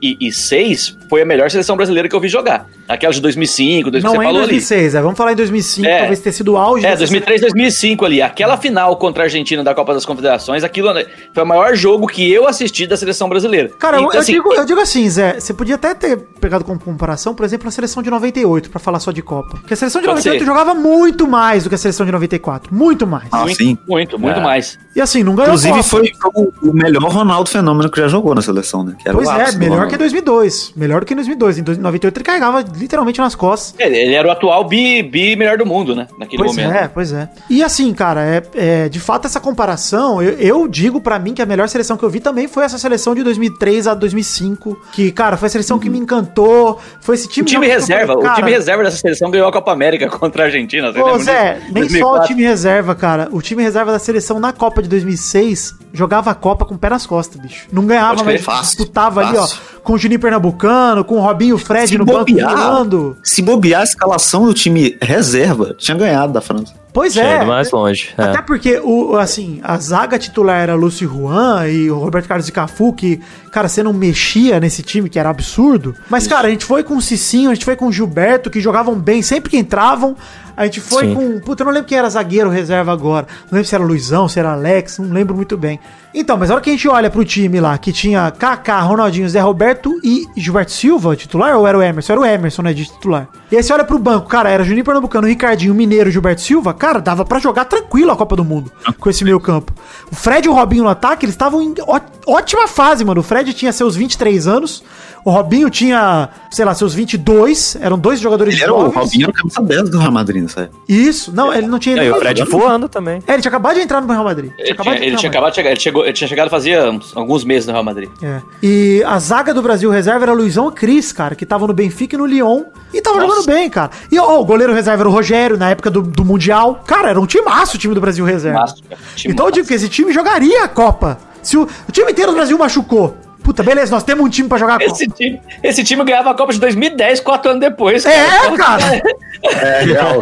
2006 foi a melhor seleção brasileira que eu vi jogar. Aquela de 2005, 2000, Não é em falou ali. 2006, é. Vamos falar em 2005, É. talvez tenha sido o auge. É, dessa 2003, 2005 ali. Aquela final contra a Argentina da Copa das Confederações, aquilo né, foi o maior jogo que eu assisti da seleção brasileira. Cara, eu- Então, eu, assim, digo, eu digo assim, Zé, você podia até ter pegado como comparação, por exemplo, a seleção de 98, pra falar só de Copa. Porque a seleção de Pode 98 ser. jogava muito mais do que a seleção de 94. Muito mais. Ah, muito, sim. muito, muito É. mais. E assim, não ganhou Inclusive, Copa. foi o, o melhor Ronaldo Fenômeno que já jogou na seleção, né? Que era Pois o é, melhor que em 2002. Melhor do que em 2002. Em 98 ele carregava literalmente nas costas. É, Ele era o atual bi, bi melhor do mundo, né? Naquele Pois momento. é, pois é. E assim, cara, é, é, de fato essa comparação, eu, eu digo pra mim que a melhor seleção que eu vi também foi essa seleção de 2003 a 2005, que, cara, foi a seleção que me encantou, foi esse O time... time que eu reserva, falei, o cara, time reserva dessa seleção ganhou a Copa América contra a Argentina. Ô, lembra Zé, disso? nem só o 2004. time reserva, cara. O time reserva da seleção na Copa de 2006 jogava a Copa com o pé nas costas, bicho. Não ganhava, mas fácil, disputava ali, ó. com o Juninho Pernambucano, com o Robinho Fred Se no banco bobear, voando. Se bobear a escalação do time reserva, tinha ganhado da França. Pois Tinha é. mais longe. é. Até porque, o, assim, a zaga titular era Lúcio Juan e o Roberto Carlos e Cafu, que, cara, você não mexia nesse time, que era absurdo. Mas, cara, a gente foi com o Cicinho, a gente foi com o Gilberto, que jogavam bem sempre que entravam. A gente foi Sim. com. Puta, eu não lembro quem era zagueiro reserva agora. Não lembro se era Luizão, se era Alex, não lembro muito bem. Então, mas a hora que a gente olha pro time lá, que tinha Kaká, Ronaldinho, Zé Roberto e Gilberto Silva, titular, ou era o Emerson? Era o Emerson, né, de titular. E aí você olha pro banco, cara, era Juninho Pernambucano, Ricardinho, Mineiro, Gilberto Silva, cara, dava pra jogar tranquilo a Copa do Mundo com esse meio campo. O Fred e o Robinho no ataque, eles estavam em ótima fase, mano. O Fred tinha seus 23 anos, o Robinho tinha, sei lá, seus 22, eram dois jogadores Ele era o jovens. Robinho, era o camisa 10 do Real Madrid, sabe? Isso, não, ele não tinha... E o Fred voando também. É, ele tinha acabado de entrar no Real Madrid. Ele tinha, ele tinha acabado de chegar, ele, chegou, ele tinha chegado fazia uns- alguns meses no Real Madrid. É. E a zaga do Brasil reserva era Luizão e Cris, cara, que estavam no Benfica e no Lyon. E tava Nossa. jogando bem, cara. E ó, o goleiro reserva era o Rogério, na época do, do Mundial. Cara, era um timaço o time do Brasil reserva. Massa, cara. Time então eu digo que esse time jogaria a Copa. Se o, o time inteiro do Brasil machucou. Puta, beleza, nós temos um time pra jogar a Copa. Esse time, esse time ganhava a Copa de 2010, quatro anos depois. É, Então, cara. É, real.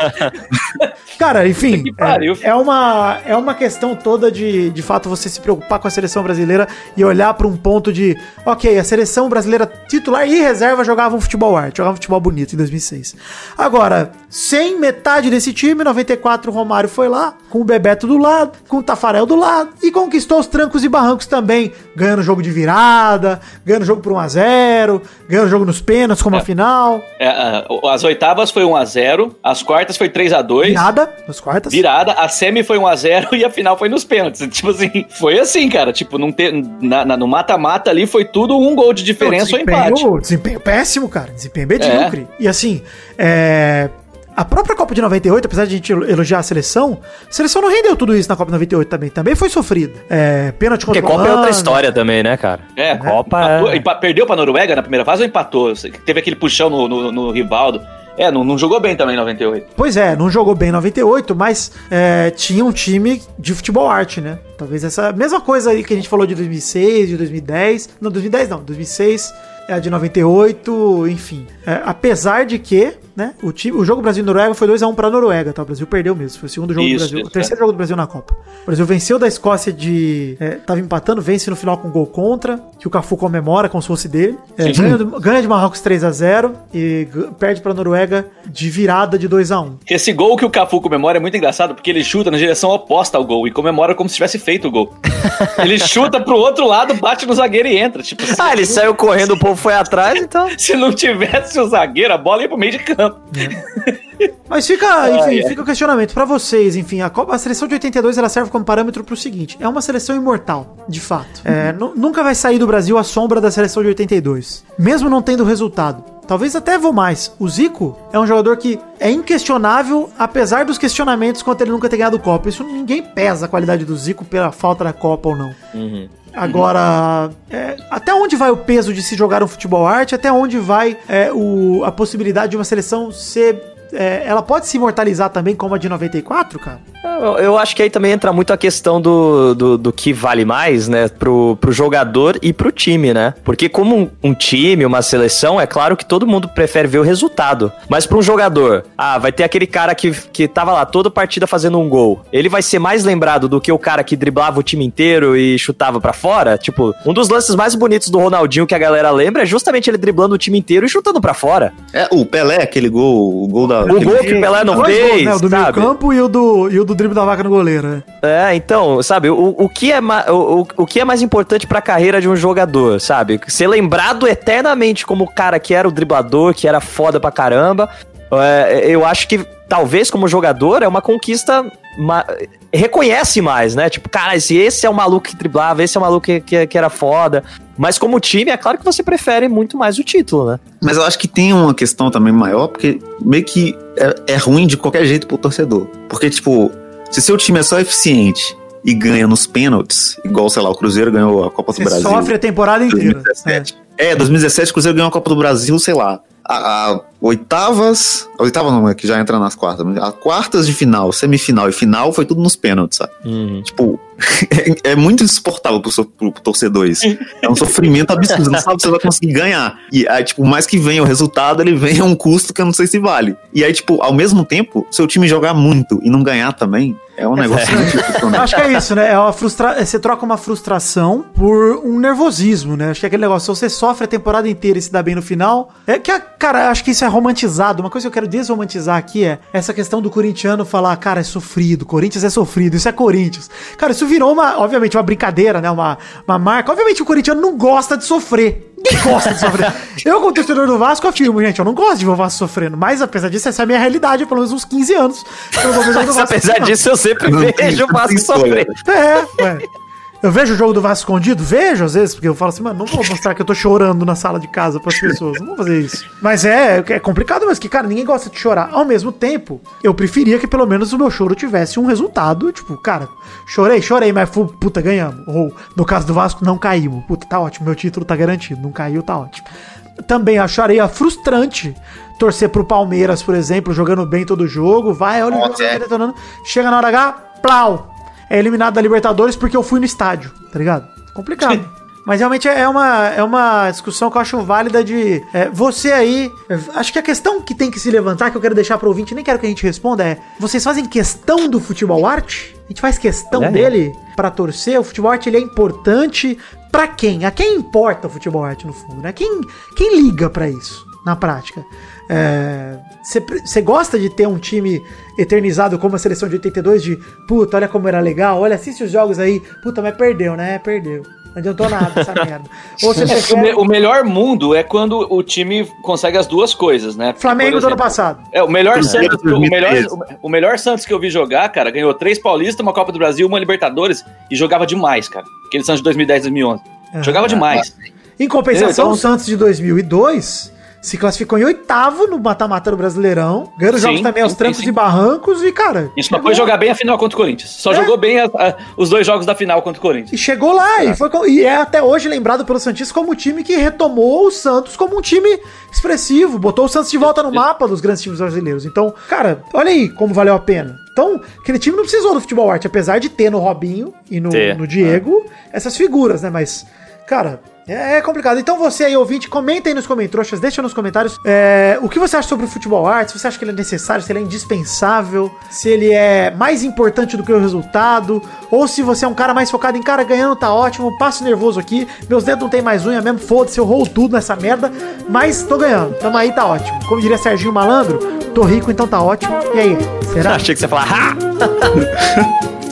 Cara, enfim, Que pariu, é, é uma, é uma questão toda de, de fato, você se preocupar com a seleção brasileira e olhar para um ponto de, ok, a seleção brasileira titular e reserva jogava um futebol arte, jogava um futebol bonito em 2006. Agora, sem metade desse time, 94 o Romário foi lá, com o Bebeto do lado, com o Tafarel do lado, e conquistou os trancos e barrancos também, ganhando jogo de virada, ganhando jogo por 1x0, ganhando jogo nos pênaltis, como a final, É, ah, as oitavas foi 1x0, as quartas foi 3x2. virada, nos quartas. Virada, a semi foi 1x0 e a final foi nos pênaltis. Tipo assim, foi assim, cara. Tipo, não ter, na- na- no mata-mata ali foi tudo um gol de diferença ou empate. desempenho, péssimo, cara. Desempenho medíocre. E assim, é, a própria Copa de 98, apesar de a gente elogiar a seleção, a seleção não rendeu tudo isso na Copa de 98 também. Também foi sofrida. É, pênalti Porque contra Copa é outra história também, né, cara? É, Copa empatou- é... empa- perdeu pra Noruega na primeira fase ou empatou? Teve aquele puxão no, no, no Rivaldo. É, não, não jogou bem também em 98. Pois é, não jogou bem em 98, mas é, tinha um time de futebol arte, né? Talvez essa mesma coisa aí que a gente falou de 2006, de 2010. Não, 2010 não, 2006, é a de 98, enfim. É, apesar de que, né, o, time, o jogo Brasil-Noruega foi 2x1 pra Noruega, tá? O Brasil perdeu mesmo. Foi o segundo jogo do Isso, Brasil. isso, o terceiro jogo do Brasil na Copa. O Brasil venceu da Escócia de. É, tava empatando, vence no final com gol contra, que o Cafu comemora como se fosse dele. É, ganha, do- ganha de Marrocos 3x0 e perde pra Noruega de virada de 2x1. Esse gol que o Cafu comemora é muito engraçado, porque ele chuta na direção oposta ao gol e comemora como se tivesse feito o gol. ele chuta pro outro lado, bate no zagueiro e entra. Tipo, Ah, ele saiu correndo, o povo foi atrás, então... se não tivesse o zagueiro, a bola ia pro meio de campo. Mas fica, enfim, ai. fica o questionamento pra vocês, enfim, a, Copa- a seleção de 82 ela serve como parâmetro pro seguinte, é uma seleção imortal, de fato. É, nu- nunca vai sair do Brasil a sombra da seleção de 82, mesmo não tendo resultado. Talvez até vou mais. O Zico é um jogador que é inquestionável, apesar dos questionamentos quanto ele nunca ter ganhado Copa. Isso ninguém pesa a qualidade do Zico pela falta da Copa ou não. Agora, é, até onde vai o peso de se jogar um futebol arte? Até onde vai é, o, a possibilidade de uma seleção ser. É, ela pode se imortalizar também como a de 94, cara? Eu, eu acho que aí também entra muito a questão do, do, do que vale mais, né, pro, pro jogador e pro time, né? Porque como um, um time, uma seleção, é claro que todo mundo prefere ver o resultado. Mas pra um jogador, ah, vai ter aquele cara que, que tava lá toda partida fazendo um gol. Ele vai ser mais lembrado do que o cara que driblava o time inteiro e chutava pra fora? Tipo, um dos lances mais bonitos do Ronaldinho que a galera lembra é justamente ele driblando o time inteiro e chutando pra fora. É, o Pelé, aquele gol, o gol da. O gol que o Pelé não Dois fez, gols, né? O do meio sabe? campo e o do, e o do drible da vaca no goleiro, né? É, então, sabe, o, o, que, é ma- o, o que é mais importante pra carreira de um jogador, sabe? Ser lembrado eternamente como o cara que era o driblador, que era foda pra caramba. É, eu acho que talvez como jogador é uma conquista. Ma- reconhece mais, né? Tipo, cara, esse, esse é o maluco que driblava, esse é o maluco que, que, que era foda. Mas como time, é claro que você prefere muito mais o título, né? Mas eu acho que tem uma questão também maior, porque meio que é, é ruim de qualquer jeito pro torcedor. Porque, tipo, se seu time é só eficiente e ganha nos pênaltis, igual, sei lá, o Cruzeiro ganhou a Copa do Você Brasil. sofre a temporada inteira. 2017. É, 2017 o Cruzeiro ganhou a Copa do Brasil, sei lá, a, a oitavas. A oitava não, é que já entra nas quartas. mas A quartas de final, semifinal e final foi tudo nos pênaltis, sabe? Tipo, é, é muito insuportável pro, so- pro- pro torcedor isso. É um sofrimento absurdo. Você não sabe se você vai conseguir ganhar. E aí, tipo, mais que venha o resultado, ele vem a um custo que eu não sei se vale. E aí, tipo, ao mesmo tempo, seu time jogar muito e não ganhar também, é um negócio muito Eu decepcionante. acho que é isso, né? É uma frustra... é, Você troca uma frustração por um nervosismo, né? Acho que é aquele negócio, se você sofre a temporada inteira e se dá bem no final. É que, cara, acho que isso é romantizado. Uma coisa que eu quero desromantizar aqui é essa questão do corintiano falar, cara, é sofrido, Corinthians é sofrido, isso é Corinthians. Cara, isso virou uma, obviamente, uma brincadeira, né? Uma, uma marca. Obviamente o corintiano não gosta de sofrer. Ninguém gosta de sofrer. Eu, como torcedor do Vasco, afirmo, gente, eu não gosto de ver o Vasco sofrendo. Mas, apesar disso, essa é a minha realidade pelo menos uns 15 anos. Eu não vou ver o jogo do Mas Vasco apesar disso, eu sempre vejo o Vasco sofrer. É, ué. Eu vejo o jogo do Vasco escondido? Vejo, às vezes, porque eu falo assim, mano, não vou mostrar que eu tô chorando na sala de casa pras pessoas. Não vou fazer isso. Mas é, é complicado, mas que, cara, ninguém gosta de chorar. Ao mesmo tempo, eu preferia que pelo menos o meu choro tivesse um resultado. Tipo, cara, chorei, chorei, mas fu- puta, ganhamos. Ou, no caso do Vasco, não caímos. Puta, tá ótimo, meu título tá garantido. Não caiu, tá ótimo. Também acharia frustrante torcer pro Palmeiras, por exemplo, jogando bem todo jogo. Vai, olha o jogo, Nossa, é. tá detonando. Chega na hora H, plau! É eliminado da Libertadores porque eu fui no estádio, tá ligado? Complicado. Mas realmente é uma, é uma discussão que eu acho válida de é, você aí. é, Acho que a questão que tem que se levantar, que eu quero deixar pro ouvinte, nem quero que a gente responda, é: vocês fazem questão do futebol arte? A gente faz questão aí. dele pra torcer? O futebol arte ele é importante pra quem? A quem importa o futebol arte no fundo, né? Quem, quem liga pra isso na prática? Você gosta de ter um time eternizado como a seleção de 82 de puta, olha como era legal, olha, assiste os jogos aí, puta, mas perdeu, né? Perdeu. Não adiantou nada essa merda. É que o, me- prefere o melhor mundo é quando o time consegue as duas coisas, né? Flamengo por do ano exemplo, passado. É, o melhor, Santos, o, melhor, 2013. o melhor Santos que eu vi jogar, cara, ganhou três Paulistas, uma Copa do Brasil, uma Libertadores e jogava demais, cara. Aquele Santos de 2010, 2011. Jogava demais. Em compensação, Então- o Santos de 2002 se classificou em oitavo no mata-mata do Brasileirão, ganhando Sim, jogos também aos trancos sim. e barrancos e, cara... E só foi jogar bem a final contra o Corinthians. Só É. jogou bem a- a- os dois jogos da final contra o Corinthians. E chegou lá, e, foi, e é até hoje lembrado pelo Santistas como o time que retomou o Santos como um time expressivo, botou o Santos de volta no mapa dos grandes times brasileiros. Então, cara, olha aí como valeu a pena. Então, aquele time não precisou do futebol arte, apesar de ter no Robinho e no, no Diego essas figuras, né? Mas, cara, é é complicado. Então você aí, ouvinte, comenta aí nos comentários, deixa nos comentários é, o que você acha sobre o futebol arte, se você acha que ele é necessário, se ele é indispensável, se ele é mais importante do que o resultado, ou se você é um cara mais focado em cara ganhando, tá ótimo, passo nervoso aqui, meus dedos não tem mais unha mesmo, foda-se, eu rolo tudo nessa merda, mas tô ganhando, tamo aí, tá ótimo. Como diria Serginho Malandro, tô rico, então tá ótimo. E aí, será? Achei que você ia falar!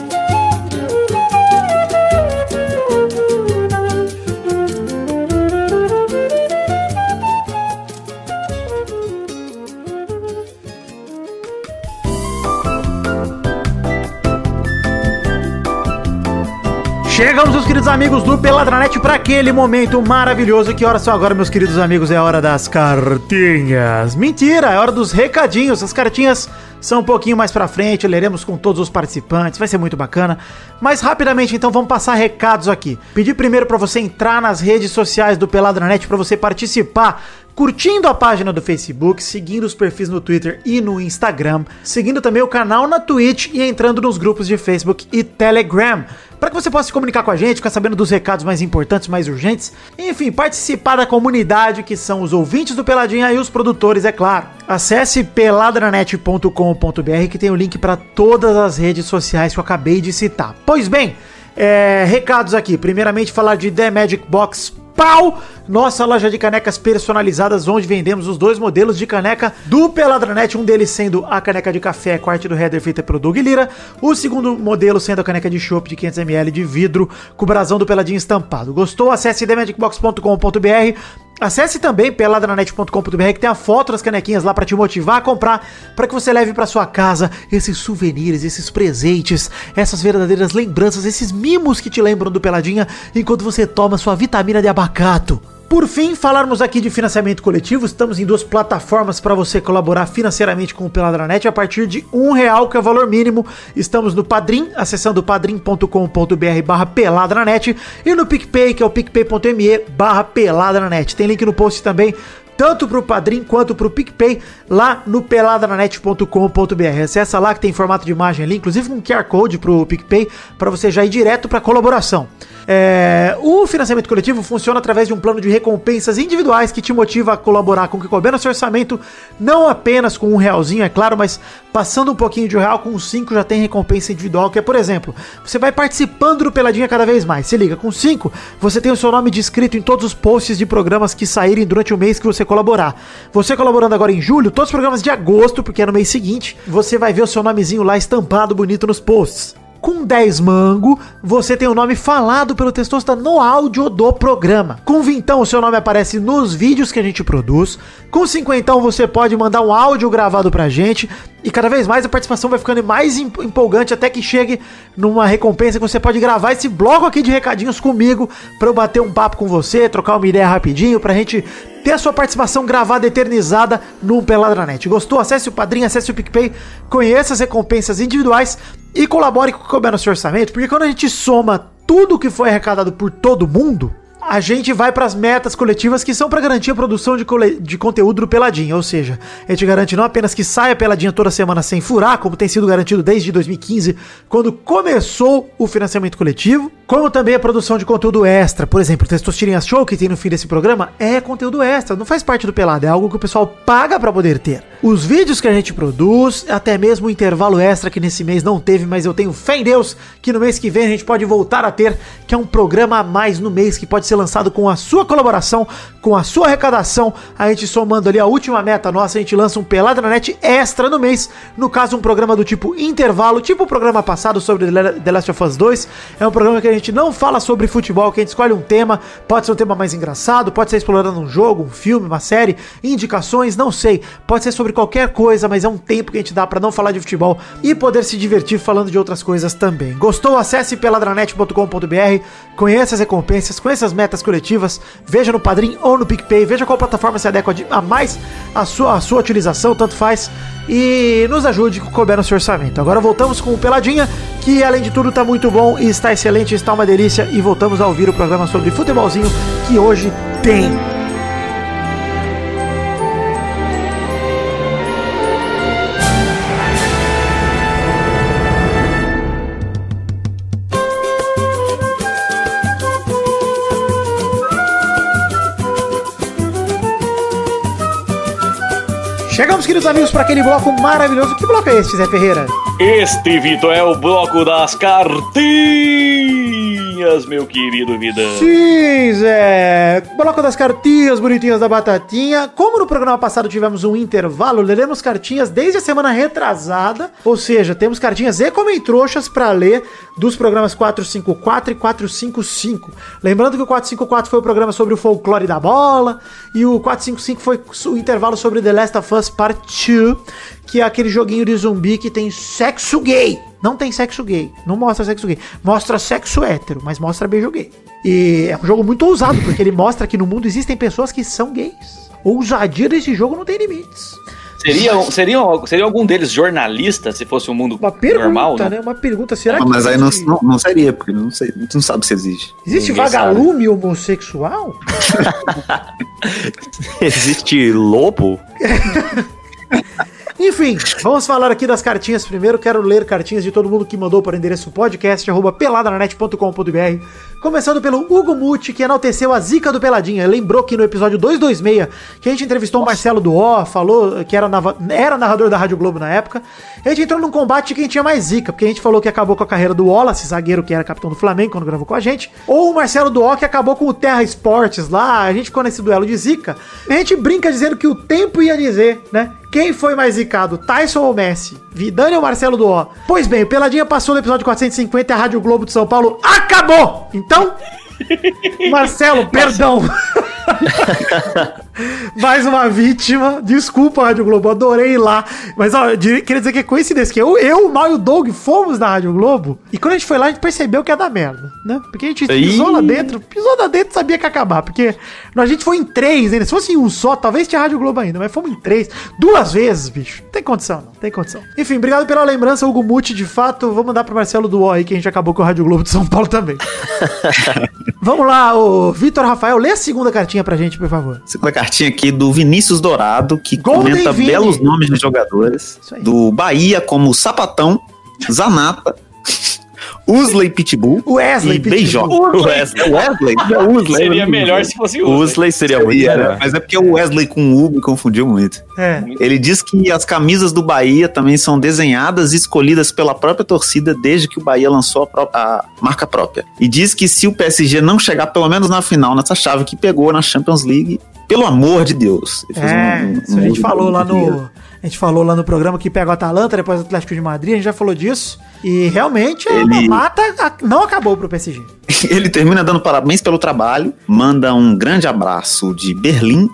Chegamos, meus queridos amigos do Peladranet, para aquele momento maravilhoso. Que horas são agora, meus queridos amigos? É hora das cartinhas. Mentira, é hora dos recadinhos. As cartinhas são um pouquinho mais pra frente, leremos com todos os participantes, vai ser muito bacana. Mas rapidamente, então, vamos passar recados aqui. Pedir primeiro para você entrar nas redes sociais do Peladranet para você participar curtindo a página do Facebook, seguindo os perfis no Twitter e no Instagram, seguindo também o canal na Twitch e entrando nos grupos de Facebook e Telegram. Para que você possa se comunicar com a gente, ficar sabendo dos recados mais importantes, mais urgentes, enfim, participar da comunidade que são os ouvintes do Peladinha e os produtores, é claro. Acesse peladranet.com.br que tem o link para todas as redes sociais que eu acabei de citar. Pois bem, é, recados aqui. Primeiramente, falar de The Magic Box Pau, nossa loja de canecas personalizadas, onde vendemos os dois modelos de caneca do Peladranet, um deles sendo a caneca de café arte do header feita pelo Doug Lira, o segundo modelo sendo a caneca de chopp de 500ml de vidro com o brasão do Peladinho estampado. Gostou? Acesse themagicbox.com.br Acesse também peladranet.com.br que tem a foto das canequinhas lá pra te motivar a comprar, para que você leve pra sua casa esses souvenirs, esses presentes, essas verdadeiras lembranças, esses mimos que te lembram do Peladinha enquanto você toma sua vitamina de abacato. Por fim, falarmos aqui de financiamento coletivo. Estamos em duas plataformas para você colaborar financeiramente com o Peladranet a partir de um real, que é o valor mínimo. Estamos no Padrim, acessando padrim.com.br barra peladranet e no PicPay, que é o picpay.me barra peladranet. Tem link no post também tanto pro Padrim quanto pro PicPay, lá no peladranet.com.br. Acessa lá que tem formato de imagem ali, inclusive um QR Code pro PicPay, para você já ir direto pra colaboração. É, o financiamento coletivo funciona através de um plano de recompensas individuais que te motiva a colaborar com o que couber no seu orçamento, não apenas com um realzinho, é claro, mas passando um pouquinho de um real, com cinco já tem recompensa individual, que é, por exemplo, você vai participando do Peladinha cada vez mais. Se liga, com cinco, você tem o seu nome descrito em todos os posts de programas que saírem durante o mês que você colaborar. Você colaborando agora em julho, todos os programas de agosto, porque é no mês seguinte, você vai ver o seu nomezinho lá estampado bonito nos posts. Com 10 mango, você tem o nome falado pelo Testosta no áudio do programa. Com vintão, o seu nome aparece nos vídeos que a gente produz. Com cinquentão, você pode mandar um áudio gravado pra gente. E cada vez mais a participação vai ficando mais em- empolgante até que chegue numa recompensa que você pode gravar esse bloco aqui de recadinhos comigo pra eu bater um papo com você, trocar uma ideia rapidinho, pra gente ter a sua participação gravada, eternizada no Peladranet. Gostou? Acesse o Padrinho, acesse o PicPay, conheça as recompensas individuais e colabore com o que couber no seu orçamento, porque quando a gente soma tudo que foi arrecadado por todo mundo, a gente vai para as metas coletivas que são para garantir a produção de, de conteúdo do Peladinha. Ou seja, a gente garante não apenas que saia Peladinha toda semana sem furar, como tem sido garantido desde 2015, quando começou o financiamento coletivo, como também a produção de conteúdo extra. Por exemplo, o Testosterinha Show que tem no fim desse programa é conteúdo extra, não faz parte do Pelado, é algo que o pessoal paga para poder ter. Os vídeos que a gente produz, até mesmo o intervalo extra que nesse mês não teve, mas eu tenho fé em Deus que no mês que vem a gente pode voltar a ter, que é um programa a mais no mês que pode ser lançado com a sua colaboração, com a sua arrecadação. A gente somando ali a última meta nossa, a gente lança um Pelada na Net extra no mês. No caso, um programa do tipo intervalo, tipo o programa passado sobre The Last of Us 2. É um programa que a gente não fala sobre futebol, que a gente escolhe um tema, pode ser um tema mais engraçado, pode ser explorando um jogo, um filme, uma série, indicações, não sei. Pode ser sobre qualquer coisa, mas é um tempo que a gente dá pra não falar de futebol e poder se divertir falando de outras coisas também. Gostou? Acesse peladranet.com.br, conheça as recompensas, conheça as metas coletivas, veja no Padrim ou no PicPay, veja qual plataforma se adequa de- a mais a sua, a sua utilização, tanto faz, e nos ajude com couber no seu orçamento. Agora voltamos com o Peladinha, que além de tudo tá muito bom e está excelente, está uma delícia, e voltamos a ouvir o programa sobre futebolzinho que hoje tem. Queridos amigos, para aquele bloco maravilhoso. Que bloco é esse, Zé Ferreira? Este, Vitor, é o bloco das cartinhas, meu querido vida. Sim, Zé. Bloco das cartinhas bonitinhas da batatinha. Como no programa passado tivemos um intervalo, leremos cartinhas desde a semana retrasada. Ou seja, temos cartinhas e comentroxas para ler dos programas 454 e 455. Lembrando que o 454 foi o programa sobre o folclore da bola e o 455 foi o intervalo sobre The Last of Us Part 2, que é aquele joguinho de zumbi que tem sexo gay. Não tem sexo gay, não mostra sexo gay. Mostra sexo hétero, mas mostra beijo gay. E é um jogo muito ousado, porque ele mostra que no mundo existem pessoas que são gays. Ousadia desse jogo não tem limites. Seria, seria, seria algum deles jornalista, se fosse um mundo Uma pergunta, normal, né? né? Uma pergunta. Será Ah, que. mas aí não, não, não seria, porque não, sei, tu não sabe se existe. existe Ninguém vagalume homossexual? Existe lobo? Enfim, vamos falar aqui das cartinhas primeiro. Quero ler cartinhas de todo mundo que mandou para o endereço podcast arroba peladranet.com.br. Começando pelo Hugo Muti, que enalteceu a zica do Peladinha. Lembrou que no episódio 226, que a gente entrevistou o Marcelo do O, falou que era, era narrador da Rádio Globo na época. A gente entrou num combate quem tinha mais zica, porque a gente falou que acabou com a carreira do Wallace, zagueiro que era capitão do Flamengo quando gravou com a gente. Ou o Marcelo do O, que acabou com o Terra Esportes lá. A gente ficou nesse duelo de zica. A gente brinca dizendo que o tempo ia dizer, né? Quem foi mais zicado, Tyson ou Messi? Vidani ou Marcelo do O? Pois bem, o Peladinha passou no episódio 450 e a Rádio Globo de São Paulo acabou! Então, Marcelo, perdão. Mais uma vítima. Desculpa, Rádio Globo, adorei ir lá. Mas, ó, queria dizer que é coincidência que eu, eu, o Mal e o Doug fomos na Rádio Globo. E quando a gente foi lá, a gente percebeu que ia dar merda, né? Porque a gente pisou Ih. lá dentro, pisou lá dentro sabia que ia acabar. Porque a gente foi em três ainda. Se fosse em um só, talvez tinha Rádio Globo ainda. Mas fomos em três. Duas vezes, bicho. Não tem condição, não. Tem condição. Enfim, obrigado pela lembrança, Hugo Muti. De fato, vou mandar pro Marcelo do O aí, que a gente acabou com a Rádio Globo de São Paulo também. Vamos lá, o Vitor Rafael, lê a segunda cartinha pra gente, por favor. Segunda cartinha aqui do Vinícius Dourado, que Golden comenta Vini. belos nomes de jogadores. Do Bahia, como Sapatão, Zanata, Usley Pitbull Wesley e. Beijoca. Wesley. É Wesley? Não Usley. Seria melhor se fosse o O Usley seria muito melhor. Mas é porque o Wesley com U me confundiu muito. É. Ele diz que as camisas do Bahia também são desenhadas e escolhidas pela própria torcida desde que o Bahia lançou a, pró- a marca própria. E diz que se o PSG não chegar pelo menos na final, nessa chave que pegou na Champions League, pelo amor de Deus. É, um- isso a um gente uso falou lá no. A gente falou lá no programa que pega o Atalanta, depois o Atlético de Madrid, a gente já falou disso. E realmente a Ele- mata a- não acabou pro PSG. Ele termina dando parabéns pelo trabalho, manda um grande abraço de Berlim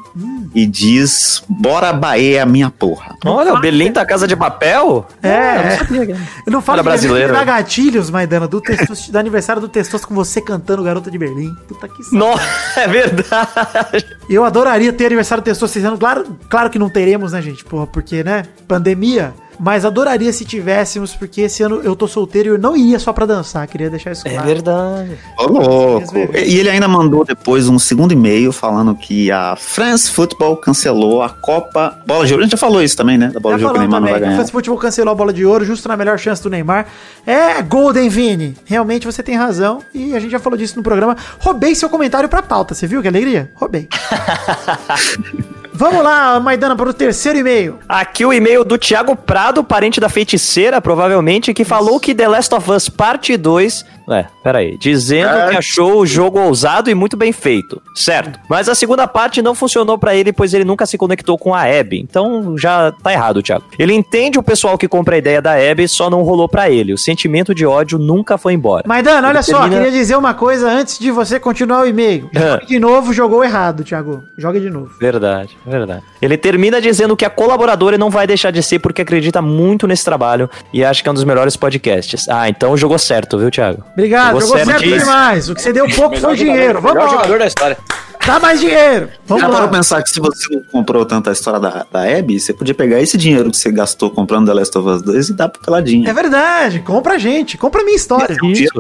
e diz: Bora Bahia, minha porra. Olha, o Berlim da Casa de Papel? É, Ah, eu não é. Eu não falo Era brasileiro, da gatilhos, Maidana, do, do aniversário do Testoso com você cantando Garota de Berlim. Puta que. Nossa, é verdade. Eu adoraria ter aniversário do Testoso esse ano. Claro, claro que não teremos, né, gente? Porra, porque, né? Pandemia. Mas adoraria se tivéssemos, porque esse ano eu tô solteiro e eu não iria só pra dançar. Queria deixar isso É claro. verdade. Ô, louco. E ele ainda mandou depois um segundo e-mail falando que a France Football cancelou a Copa Bola de Ouro. A gente já falou isso também, né? Da Bola Já de Ouro que o Neymar não também vai que o ganhar. France Futebol cancelou a bola de ouro justo na melhor chance do Neymar. É Golden Vini. Realmente você tem razão. E a gente já falou disso no programa. Roubei seu comentário pra pauta. Você viu que alegria? Roubei. Vamos lá, Maidana, para o terceiro e-mail. Aqui o e-mail do Thiago Prado, parente da feiticeira, provavelmente, que falou que The Last of Us Parte 2. É, peraí. Dizendo É. que achou o jogo ousado e muito bem feito. Certo. Mas a segunda parte não funcionou pra ele, pois ele nunca se conectou com a Abby. Então já tá errado, Thiago. Ele entende o pessoal que compra a ideia da Abby, só não rolou pra ele. O sentimento de ódio nunca foi embora. Maidana, olha Ele só, termina- queria dizer uma coisa antes de você continuar o e-mail. Ah. Jogue de novo, jogou errado, Thiago. Joga de novo. Verdade, verdade. Ele termina dizendo que a colaboradora não vai deixar de ser porque acredita muito nesse trabalho e acha que é um dos melhores podcasts. Ah, então jogou certo, viu, Thiago? Obrigado, jogou certo certíssimo. demais. O que você deu pouco foi dinheiro. Vamos lá. jogador da história. Dá mais dinheiro. Vamos Já lá. parou pra pensar que se você não comprou tanto a história da, da Abby, você podia pegar esse dinheiro que você gastou comprando The Last of Us 2 e dar pro Peladinha. É verdade. Compra a gente. Compra a minha história. Isso.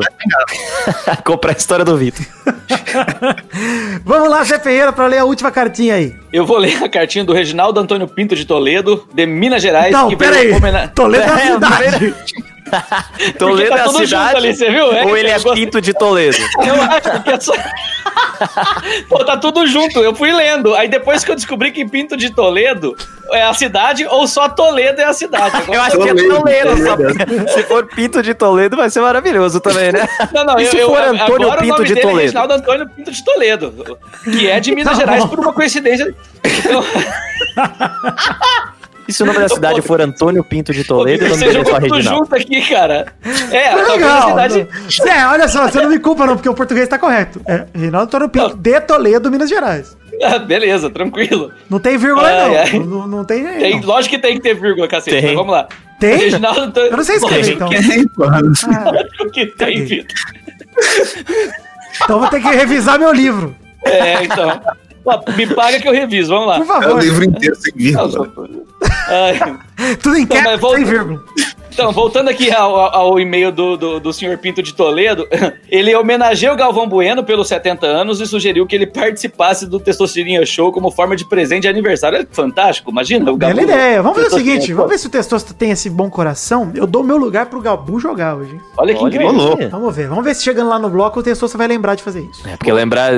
Comprar a história do Vitor. Vamos lá, Zé Ferreira, pra ler a última cartinha aí. Eu vou ler a cartinha do Reginaldo Antônio Pinto de Toledo, de Minas Gerais. Não, veio pera aí. homena- Toledo é a É, cidade. Toledo tá é a tudo junto cidade ali, você viu? É, ou ele é eu. Pinto de Toledo? Eu acho que é só. Pô, tá tudo junto. Eu fui lendo. Aí depois que eu descobri que Pinto de Toledo é a cidade ou só Toledo é a cidade. Eu acho que é Toledo. só- Se for Pinto de Toledo, vai ser maravilhoso também, né? Não, não, E se eu, for eu, Antônio agora o Pinto nome de dele é Toledo? Reginaldo Antônio Pinto de Toledo, que é de Minas Tá Gerais por uma coincidência. Então, E se o nome da cidade for Antônio Pinto de Toledo, o nome dele é só Reginaldo. junto aqui, cara. É, talvez a Legal. cidade. É, olha só, você não me culpa não, porque o português tá correto. É Reinaldo Antônio Pinto Não. de Toledo, Minas Gerais. Ah, beleza, tranquilo. Não tem vírgula Ai, não. ai. não. Não tem nem. Tem, não. lógico que tem que ter vírgula, cacete. Tem. Mas vamos lá. Tem? Reginaldo Antônio. Eu não sei escrever, então. Ah, Lógico que tem. Vitor. então vou ter que revisar meu livro. É, então. Me paga que eu reviso, vamos lá. Por É o favor. livro inteiro sem vírgula. Tudo em cap, volta- sem vírgula. Então, voltando aqui ao, ao- e-mail do, do, do senhor Pinto de Toledo, ele homenageia o Galvão Bueno pelos 70 anos e sugeriu que ele participasse do Testosterinha Show como forma de presente de aniversário. É fantástico, imagina o Bela ideia. Vamos fazer o seguinte, vamos ver se o Testosta tem esse bom coração. Eu dou meu lugar pro Gabu jogar hoje. Olha que Olha incrível. Louco. Vamos ver. Vamos ver se chegando lá no bloco o Testosta vai lembrar de fazer isso. É, porque lembrar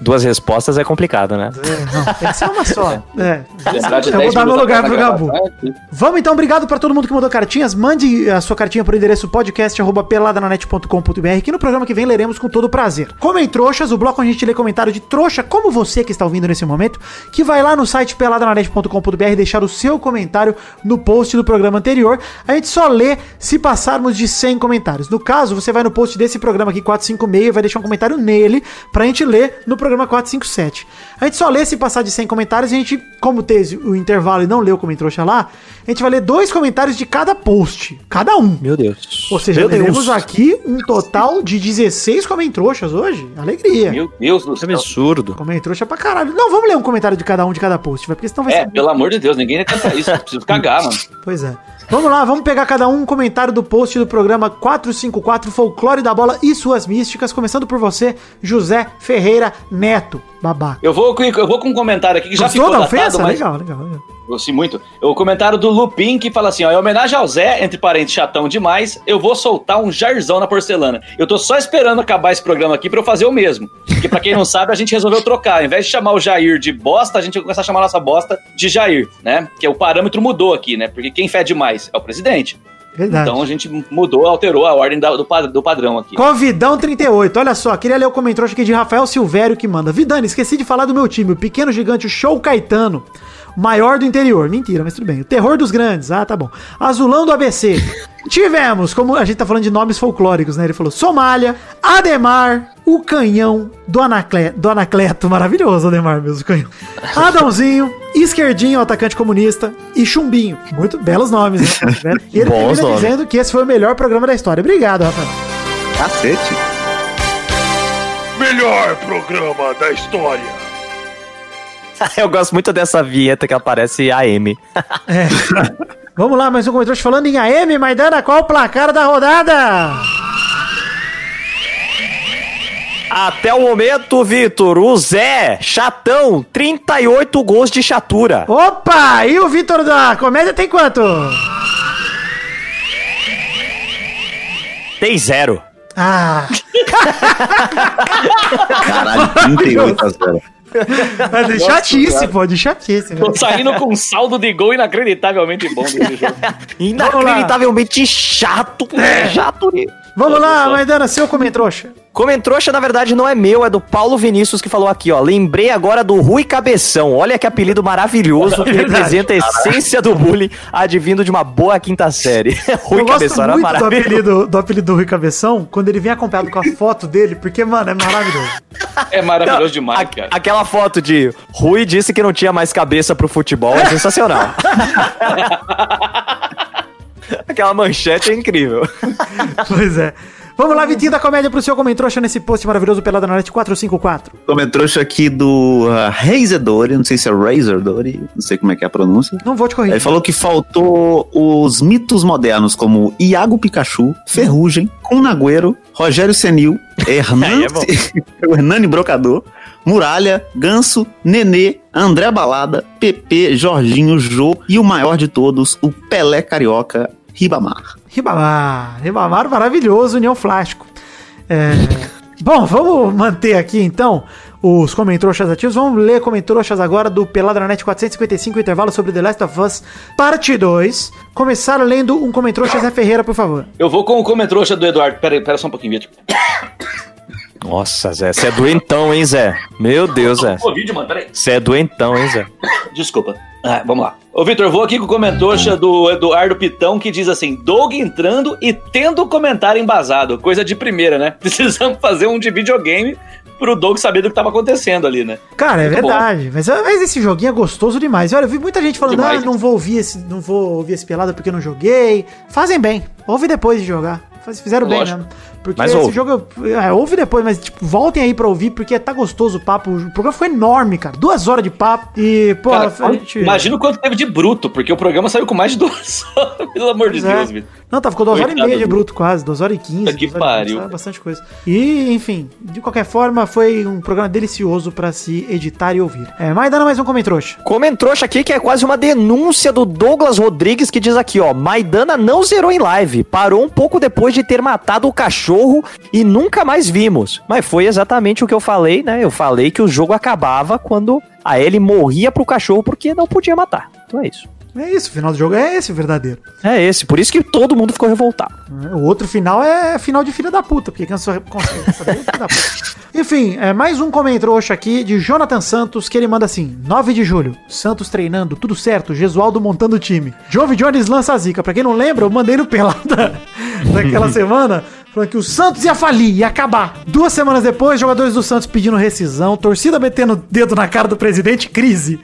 duas respostas é complicado, né? É, não, tem que ser uma só. É. Lembrar de Eu vou 10 dar meu lugar pro Gabu. Vamos então, obrigado pra todo mundo que mandou cartinhas. Mande a sua cartinha pro endereço podcast@peladananet.com.br que no programa que vem leremos com todo prazer. Comem trouxas, o bloco onde a gente lê comentário de trouxa, como você que está ouvindo nesse momento, que vai lá no site peladananet.com.br e deixar o seu comentário no post do programa anterior. A gente só lê se passarmos de 100 comentários. No caso, você vai no post desse programa aqui 456 e vai deixar um comentário nele pra gente ler no programa 457. A gente só lê se passar de 100 comentários e a gente, como teve o intervalo e não leu como trouxa lá, a gente vai ler dois comentários de cada post. Cada um. Meu Deus. Ou seja, Meu teremos Deus. aqui um total de 16 comentroxas hoje. Alegria. Meu Deus do Que céu. absurdo. Comentrouxa pra caralho. Não, vamos ler um comentário de cada um de cada post, vai, porque senão vai É, ser. pelo amor de Deus, ninguém ia cantar isso. Preciso cagar, mano. Pois é. Vamos lá, vamos pegar cada um um comentário do post do programa 454 Folclore da Bola e suas místicas, começando por você, José Ferreira Neto. Babaca. Eu vou, com- eu vou com um comentário aqui que já Gostou ficou da datado, ofensa? mas... Legal, legal, legal. Gostei muito. O comentário do Lupin que fala assim: ó, em homenagem ao Zé, entre parentes chatão demais, eu vou soltar um jarzão na porcelana. Eu tô só esperando acabar esse programa aqui pra eu fazer o mesmo. Porque pra quem não sabe, a gente resolveu trocar. Ao invés de chamar o Jair de bosta, a gente vai começar a chamar a nossa bosta de Jair, né? Que o parâmetro mudou aqui, né? Porque quem fede mais é o presidente. Verdade. Então a gente mudou, alterou a ordem da- do, do padrão aqui. Covidão 38, olha só, queria ler o comentário aqui de Rafael Silvério que manda. Vidani, esqueci de falar do meu time, o pequeno gigante o Show Caetano, maior do interior. Mentira, mas tudo bem. O terror dos grandes, ah, tá bom. Azulão do ABC. Tivemos, como a gente tá falando de nomes folclóricos, né? Ele falou Somália, Ademar, o canhão do, Anacle, do Anacleto, maravilhoso Ademar mesmo, o canhão. Adãozinho, Esquerdinho, o atacante comunista, e Chumbinho. Muito belos nomes, né? E ele Bons termina nomes. dizendo que esse foi o melhor programa da história. Obrigado, Rafael. Cacete. Melhor programa da história. Eu gosto muito dessa vinheta que aparece AM. Vamos lá, mais um comentário falando em AM, Maidana, qual o placar da rodada? Até o momento, Vitor, o Zé, chatão, 38 gols de chatura. Opa, e o Vitor da comédia tem quanto? Tem zero. Ah, Caralho, 38 a 0. É de chatice, pô, de chatice. Tô velho. saindo com um saldo de gol inacreditavelmente bom desse jogo. Inacreditavelmente chato. É. Chato. Vamos lá, Maidana, seu comentrouxa. Comentrouxa, na verdade, não é meu, é do Paulo Vinícius que falou aqui, ó. Lembrei agora do Rui Cabeção. Olha que apelido maravilhoso que Verdade. representa a essência do bullying advindo de uma boa quinta série. Rui Eu gosto Cabeção era muito do maravilhoso. apelido, do apelido do Rui Cabeção, quando ele vem acompanhado com a foto dele, porque, mano, é maravilhoso. É maravilhoso Não, demais, a- cara. Aquela foto de Rui disse que não tinha mais cabeça pro futebol é sensacional. Aquela manchete é incrível. Pois é. Vamos lá, Vitinho da Comédia, pro seu comentrouxa nesse post maravilhoso Pelada na Net 454. Comentrouxa aqui do uh, Razedori, não sei se é Razordori, não sei como é que é a pronúncia. Não vou te corrigir. Ele falou que faltou os mitos modernos como Iago Pikachu, Ferrugem, Cunagüero, Rogério Senil, Hernan, Aí é o Hernani Brocador, Muralha, Ganso, Nenê, André Balada, Pepe, Jorginho, Jô e o maior de todos, o Pelé Carioca, Ribamar. Ribamar. Ribamar maravilhoso, União Flástico. É, Bom, vamos manter aqui então os comentroxas ativos. Vamos ler comentroxas agora do Peladranet 455, intervalo sobre The Last of Us, parte 2. Começar lendo um comentroxa Zé Ferreira, por favor. Eu vou com o comentrouxa do Eduardo. Pera, aí, pera só um pouquinho, Vitor. Nossa, Zé, você é doentão, hein, Zé? Meu Deus, Zé. Covid, mano, peraí. Você é doentão, hein, Zé? Desculpa. Ah, vamos lá. Ô, Vitor, vou aqui com o comentoxa do Eduardo Pitão, que diz assim: Doug entrando e tendo comentário embasado. Coisa de primeira, né? Precisamos fazer um de videogame pro Doug saber do que tava acontecendo ali, né? Cara, é Muito bom. verdade. Mas, mas esse joguinho é gostoso demais. Olha, eu vi muita gente falando, Demais. ah, não vou ouvir esse, não vou ouvir esse pelado porque eu não joguei. Fazem bem. Ouve depois de jogar. Fizeram bem Lógico. mesmo. Porque Mas esse ouve. jogo. É, ouve depois, mas tipo, voltem aí pra ouvir, porque tá gostoso o papo. O programa foi enorme, cara. Duas horas de papo. E, pô, Cara, a gente. Imagina o quanto teve de bruto, porque o programa saiu com mais de duas horas. Pelo amor de é. Deus, Vitor. Não, tá, ficou duas horas e meia de bruto quase, duas horas e quinze. Que e pariu. quinze, bastante coisa. E, enfim, de qualquer forma, foi um programa delicioso pra se editar e ouvir. É, mas dando mais um comentrouxa. Comentrouxa aqui que é quase uma denúncia do Douglas Rodrigues que diz aqui, ó, Maidana não zerou em live, parou um pouco depois de ter matado o cachorro e nunca mais vimos. Mas foi exatamente o que eu falei, né? Eu falei que o jogo acabava quando a Ellie morria pro cachorro porque não podia matar. Então é isso. É isso, o final do jogo é esse o verdadeiro. É esse, por isso que todo mundo ficou revoltado. O outro final é final de filha da puta, porque quem só consegue saber é filha da puta. Enfim, é mais um comentrouxa aqui de Jonathan Santos, que ele manda assim: 9 de julho, Santos treinando, tudo certo, Gesualdo montando o time. Jove Jones lança a zica. Pra quem não lembra, eu mandei no pelada daquela semana. Falando que o Santos ia falir, ia acabar. Duas semanas depois, jogadores do Santos pedindo rescisão, torcida metendo dedo na cara do presidente, crise.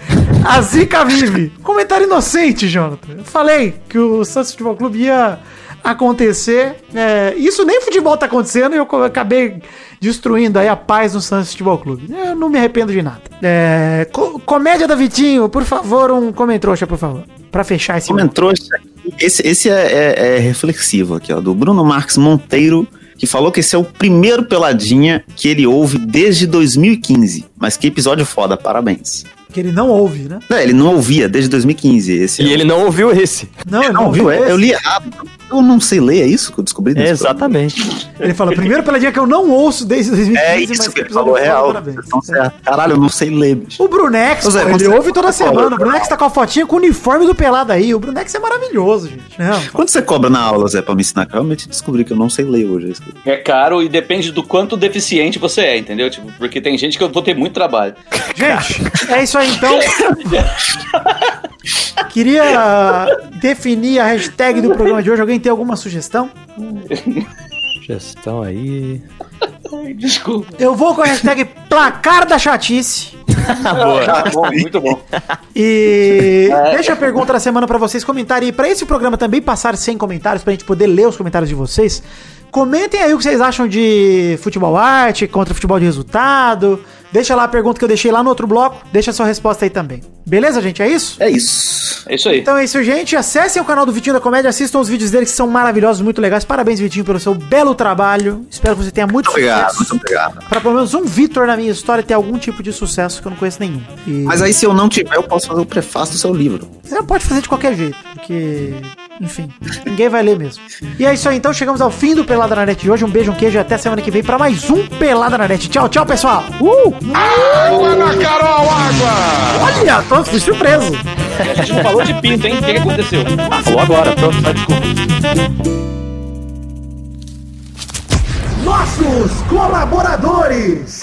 A zica vive. Comentário inocente, Jonathan. Eu falei que o Santos Futebol Clube ia acontecer. é, isso nem futebol tá acontecendo e eu acabei destruindo aí a paz no Santos Futebol Clube. Eu não me arrependo de nada. É, co- comédia da Vitinho, por favor, um comentrouxa, por favor. Pra fechar esse Comentrouxa Esse, esse é, é- é reflexivo aqui, ó, do Bruno Marques Monteiro, que falou que esse é o primeiro Peladinha que ele ouve desde 2015. Mas que episódio foda, parabéns. Que ele não ouve, né? Não, ele não ouvia desde 2015. Esse E é- ele não ouviu esse. Não, ele não ouviu, é, eu li errado. Eu não sei ler, é isso que eu descobri? nesse Exatamente. Ele fala, primeiro peladinha que eu não ouço desde 2015, programa? É isso que ele episódio falou, real. estão certos. Caralho, eu não sei ler, bicho. O Brunex, quando ele você- ouve toda semana. O Brunex tá com a fotinha com o uniforme do pelado aí. O Brunex é maravilhoso, gente. Não, Quanto você cobra na aula, Zé, pra me ensinar? Eu realmente descobri que eu não sei ler hoje. é É caro e depende do quanto deficiente você é, entendeu? Tipo, porque tem gente que eu vou ter muito trabalho. Gente, é isso aí então. Queria definir a hashtag do programa de hoje. Alguém tem alguma sugestão? Gestão aí. Ai, desculpa. Eu vou com a hashtag placar da chatice. Tá bom, muito bom. E É. deixa a pergunta da semana pra vocês comentarem. E pra esse programa também passar sem comentários, pra gente poder ler os comentários de vocês. Comentem aí o que vocês acham de futebol arte contra futebol de resultado. Deixa lá a pergunta que eu deixei lá no outro bloco. Deixa a sua resposta aí também. Beleza, gente? É isso? É isso. É isso aí. Então é isso, gente. Acessem o canal do Vitinho da Comédia, assistam os vídeos dele que são maravilhosos, muito legais. Parabéns, Vitinho, pelo seu belo trabalho. Espero que você tenha muito Obrigado, sucesso. muito obrigado. Pra pelo menos um Vitor na minha história ter algum tipo de sucesso que eu não conheço nenhum. E Mas aí, se eu não tiver, eu posso fazer o prefácio do seu livro. você pode fazer de qualquer jeito, porque, enfim, ninguém vai ler mesmo. E é isso aí, então chegamos ao fim do Pelada na Net de hoje. Um beijo, um queijo e até semana que vem pra mais um Pelada na Net. Tchau, tchau, pessoal. Uh! Água na Carol, água! Olha, tô fui surpreso. A gente não falou de pinto, hein? O que, que aconteceu? Ah, falou agora, pronto, tá desculpa. Nossos colaboradores.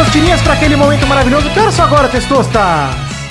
Chegamos, testosterinhas, para aquele momento maravilhoso. Que horas são agora, testosta?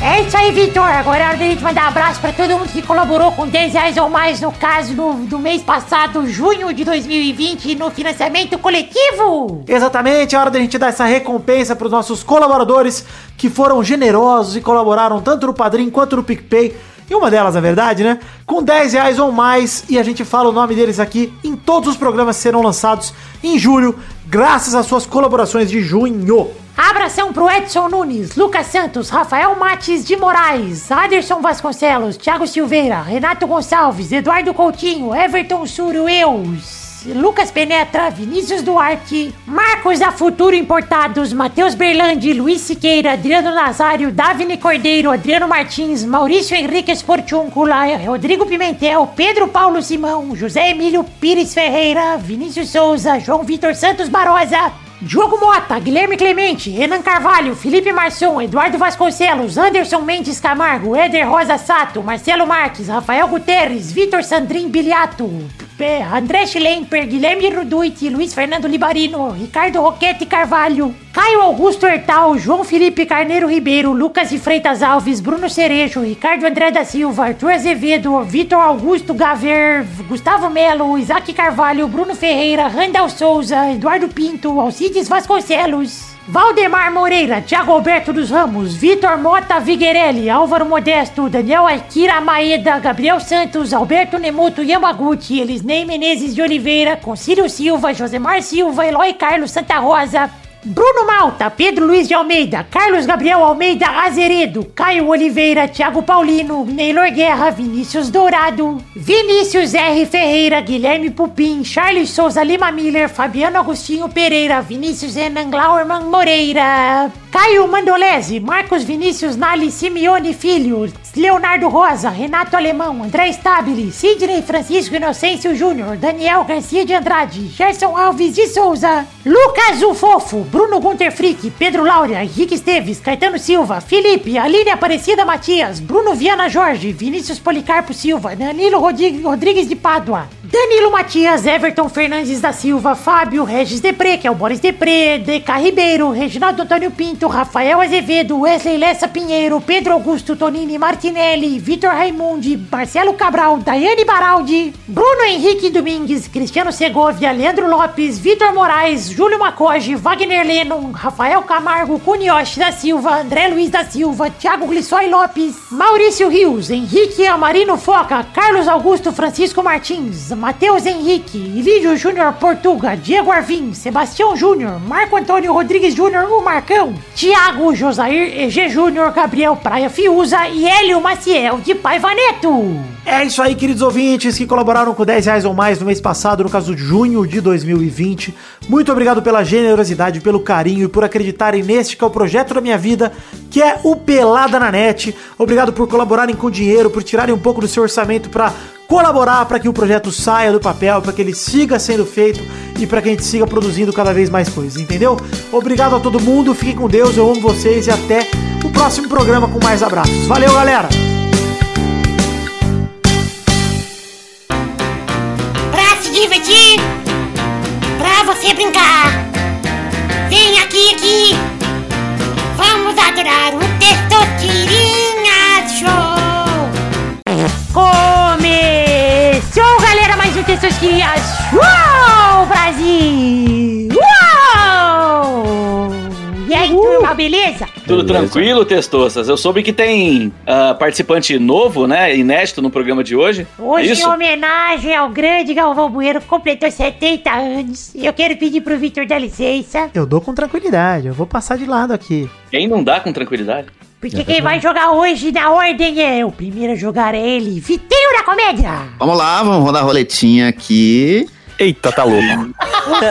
É isso aí, Vitor. Agora é hora da gente mandar um abraço pra todo mundo que colaborou com 10 reais ou mais, no caso do, do mês passado, junho de 2020, no financiamento coletivo. Exatamente, é hora da gente dar essa recompensa para os nossos colaboradores que foram generosos e colaboraram tanto no Padrim quanto no PicPay. E uma delas, na verdade, né? Com 10 reais ou mais. E a gente fala o nome deles aqui em todos os programas que serão lançados em julho, graças às suas colaborações de junho. Abração pro Edson Nunes, Lucas Santos, Rafael Mates de Moraes, Aderson Vasconcelos, Thiago Silveira, Renato Gonçalves, Eduardo Coutinho, Everton Surueus. Lucas Penetra, Vinícius Duarte, Marcos da Futuro Importados, Matheus Berlandi, Luiz Siqueira, Adriano Nazário, Davine Cordeiro, Adriano Martins, Maurício Henrique Esportúncula, Rodrigo Pimentel, Pedro Paulo Simão, José Emílio Pires Ferreira, Vinícius Souza, João Vitor Santos Barosa, Diogo Mota, Guilherme Clemente, Renan Carvalho, Felipe Marçom, Eduardo Vasconcelos, Anderson Mendes Camargo, Éder Rosa Sato, Marcelo Marques, Rafael Guterres, Vitor Sandrin Biliato, André Schlemper, Guilherme Ruduit, Luiz Fernando Libarino, Ricardo Roquete Carvalho, Caio Augusto Hertal, João Felipe Carneiro Ribeiro, Lucas de Freitas Alves, Bruno Cerejo, Ricardo André da Silva, Arthur Azevedo, Vitor Augusto Gaver, Gustavo Melo, Isaac Carvalho, Bruno Ferreira, Randall Souza, Eduardo Pinto, Vasconcelos. Valdemar Moreira, Thiago Alberto dos Ramos, Vitor Mota Viguerelli, Álvaro Modesto, Daniel Akira Maeda, Gabriel Santos, Alberto Nemoto Yamaguchi, Elisnei Menezes de Oliveira, Concílio Silva, Josemar Silva, Eloy Carlos Santa Rosa, Bruno Malta, Pedro Luiz de Almeida, Carlos Gabriel Almeida Azeredo, Caio Oliveira, Thiago Paulino, Neylor Guerra, Vinícius Dourado, Vinícius R. Ferreira, Guilherme Pupim, Charles Souza Lima Miller, Fabiano Agostinho Pereira, Vinícius Renan Glauerman Moreira, Caio Mandolese, Marcos Vinícius Nali Simeone Filho, Leonardo Rosa, Renato Alemão, André Stabile, Sidney Francisco Inocêncio Júnior, Daniel Garcia de Andrade, Gerson Alves de Souza, Lucas o Fofo, Bruno Gunter Frick, Pedro Laura, Henrique Esteves, Caetano Silva, Felipe, Aline Aparecida Matias, Bruno Viana Jorge, Vinícius Policarpo Silva, Danilo Rodrigues, de Pádua, Danilo Matias, Everton Fernandes da Silva, Fábio, Regis Depré, que é o Boris Depré, DK Ribeiro, Reginaldo Antônio Pinto, Rafael Azevedo, Wesley Lessa Pinheiro, Pedro Augusto Tonini Martinelli, Vitor Raimundi, Marcelo Cabral, Daiane Baraldi, Bruno Henrique Domingues, Cristiano Segovia, Leandro Lopes, Vitor Moraes, Júlio Macoge, Wagner Lennon, Rafael Camargo, Cunioche da Silva, André Luiz da Silva, Thiago Glissói Lopes, Maurício Rios, Henrique Amarino Foca, Carlos Augusto Francisco Martins, Matheus Henrique, Lídio Júnior Portuga, Diego Arvim, Sebastião Júnior, Marco Antônio Rodrigues Júnior, o Marcão, Tiago Josair EG Júnior, Gabriel Praia Fiuza e Hélio Maciel de Paiva Neto. É isso aí, queridos ouvintes que colaboraram com 10 reais ou mais no mês passado, no caso de junho de 2020. Muito obrigado pela generosidade, pelo carinho e por acreditarem neste que é o projeto da minha vida, que é o Pelada na Net. Obrigado por colaborarem com dinheiro, por tirarem um pouco do seu orçamento para colaborar para que o projeto saia do papel, para que ele siga sendo feito e para que a gente siga produzindo cada vez mais coisas, entendeu? Obrigado a todo mundo, fiquem com Deus, eu amo vocês e até o próximo programa com mais abraços. Valeu, galera! Pra se divertir, pra você brincar. Vem aqui, aqui. Vamos adorar o Testosterinha um Testosterinha Show, Brasil. Uou! E aí, turma, beleza? Tudo tranquilo, Testoças? Eu soube que tem ah, participante novo, né? Inédito no programa de hoje. Hoje, é isso? em homenagem ao grande Galvão Bueno, que completou 70 anos. Eu quero pedir pro Vitor dar licença, Eu dou com tranquilidade, eu vou passar de lado aqui. Quem não dá com tranquilidade? Porque quem vai jogar hoje na ordem é o primeiro a jogar é ele, Vitinho da Comédia. Vamos lá, vamos rodar a roletinha aqui. Eita, tá louco.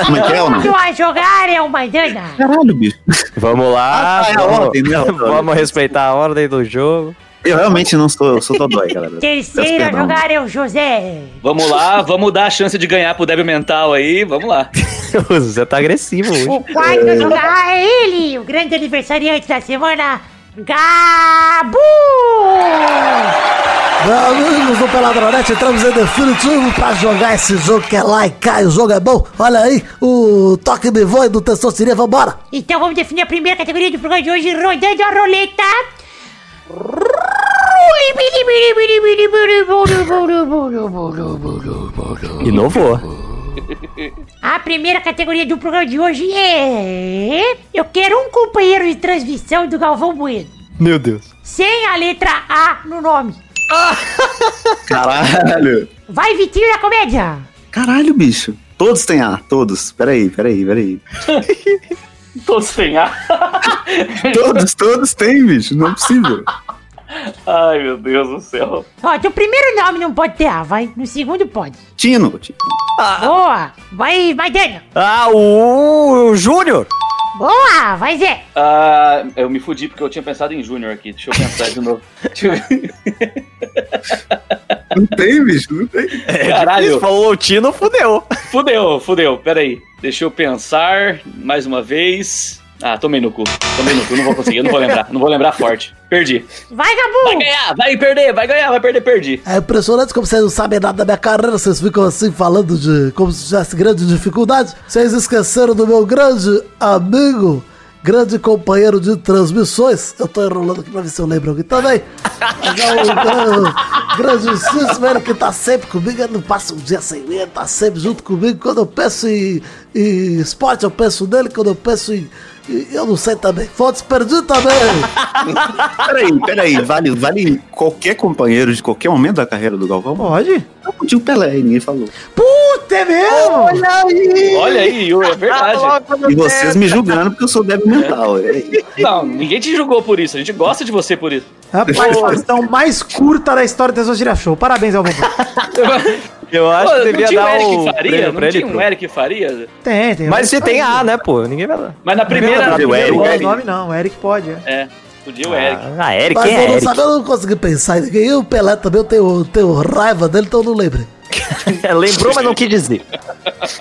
Como é que é o O nome? a jogar é o Maidana. Caralho, bicho. Vamos lá. Ah, tá, é a vamos, ordem, né? vamos respeitar a ordem do jogo. Eu realmente não sou, eu sou dodói, galera. Terceiro a jogar é o José. Vamos lá, vamos dar a chance de ganhar pro débil mental aí. Vamos lá. Você tá agressivo hoje. O quarto a jogar é ele, o grande aniversariante da semana, Gabu. Amigos do Peladronete, entramos em definitivo pra jogar esse jogo que é lá e cai. O jogo é bom. Olha aí, o toque me voe do Testosteria, vambora. Então vamos definir a primeira categoria do programa de hoje, rodando a roleta. Inovou. A primeira categoria do programa de hoje é. Eu quero um companheiro de transmissão do Galvão Bueno. Meu Deus. Sem a letra A no nome. Caralho. Vai, Vitinho da Comédia! Caralho, bicho. Todos têm A, todos. Peraí, peraí, peraí. Todos sem A. Todos, todos têm, bicho. Não é possível. Ai, meu Deus do céu. Ó, teu primeiro nome não pode ter A, vai. No segundo pode. Tino. Tino. Boa! Vai, vai, Daniel! Ah, o Júnior. Boa! Vai, Zé! Ah, eu me fudi porque eu tinha pensado em Júnior aqui. Deixa eu pensar de novo. Deixa eu- Não tem, bicho. Não tem. Caralho. Você falou o Tino, fudeu. Fudeu, fudeu. Pera aí. Deixa eu pensar mais uma vez. Ah, tomei no cu. Tomei no cu, não vou conseguir, eu não vou lembrar. Não vou lembrar forte. Perdi. Vai, Vai Gabu! ganhar, vai perder, vai ganhar, vai perder, perdi. É impressionante como vocês não sabem nada da minha carreira, vocês ficam assim falando de como se tivesse grande dificuldade. Vocês esqueceram do meu grande amigo, grande companheiro de transmissões. Eu tô enrolando aqui pra ver se eu lembro alguém também. É o gran- grandíssimo, ele que tá sempre comigo, ele não passa um dia sem mim, ele tá sempre junto comigo. Quando eu penso em, em esporte, eu penso nele, quando eu penso em. Eu não sei também. Fontes perdi também. Peraí, peraí. Vale, vale qualquer companheiro de qualquer momento da carreira do Galvão? Pode? Eu podia o Pelé, ninguém falou. Puta, é mesmo? Olha aí, Yuri, é verdade. E vocês me julgando porque eu sou débil mental. Não, ninguém te julgou por isso. A gente gosta de você por isso. É a participação mais curta da história do Tesouro Show. Parabéns, Galvão. Eu acho Pô, que devia dar Eric o Faria? Não pra ele. tinha um. Eric Faria? Tem, tem. Mas você tem A, né, pô? Ninguém vai dar. Mas na primeira... O Eric, nome não, o Eric pode. é. É, podia o Eric. Ah, Eric, Mas quem eu é não Eric? sabia, eu não consegui pensar. E o Pelé também, eu tenho, tenho raiva dele, então eu não lembrei. Lembrou, mas não quis dizer.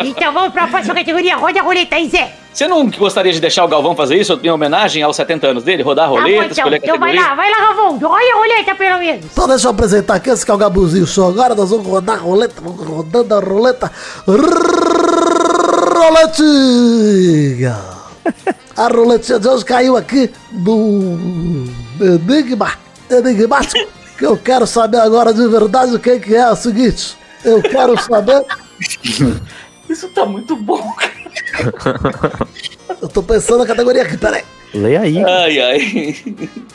Então vamos pra próxima categoria, roda a roleta aí, Zé! Você não gostaria de deixar o Galvão fazer isso em homenagem aos 70 anos dele? Rodar a Tá bom, roleta, então. escolher a Então vai categoria? lá, vai lá, Galvão! Olha a roleta pelo menos! Então deixa eu apresentar aqui, esse que é o Gabuzinho Show. Agora nós vamos rodar a roleta, vamos rodando a roleta. Roletinha! A roletinha de hoje caiu aqui no Enigma, enigmático, que eu quero saber agora de verdade o que que é, é o seguinte. Eu quero saber, Isso tá muito bom, cara. eu tô pensando na categoria aqui, peraí. Leia aí. Ai, ai.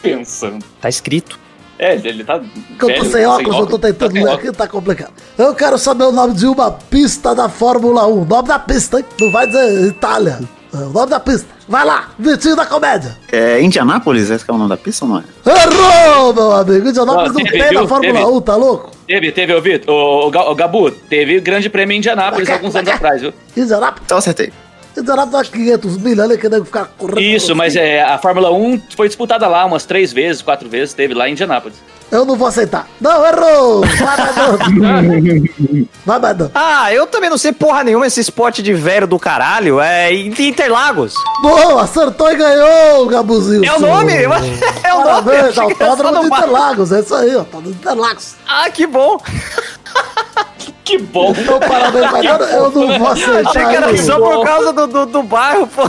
Pensando. Tá escrito. É, ele, tá. Que eu tô sem óculos, eu tô tentando tá ler aqui, tá complicado. Eu quero saber o nome de uma pista da Fórmula 1. Nome da pista, hein? Não vai dizer Itália. É o nome da pista. Vai lá, Vitinho da Comédia. É Indianápolis? Esse que é o nome da pista ou não é? Errou, meu amigo. Indianápolis Não, não teve, tem na viu? Fórmula Teve. 1, tá louco? Teve, teve, ô Vitor, o, o, o Gabu, teve grande prêmio em Indianápolis alguns anos atrás, viu? Indianápolis, Então acertei. Indianápolis dá 500 mil ali que deve ficar correndo. Isso, mas é, a Fórmula 1 foi disputada lá umas três vezes, quatro vezes, teve lá em Indianápolis. Eu não vou aceitar. Não, errou. Vai mandando. Ah, eu também não sei porra nenhuma esse esporte de velho do caralho. É Interlagos. Boa, acertou e ganhou, Gabuzinho. É o nome? É o nome. Parabéns, autódromo no de. Interlagos. É isso aí, autódromo de Interlagos. Ah, que bom. Que bom! Então, parabéns, mas eu, não vou aceitar. Achei que era só por causa do, do, do bairro, pô.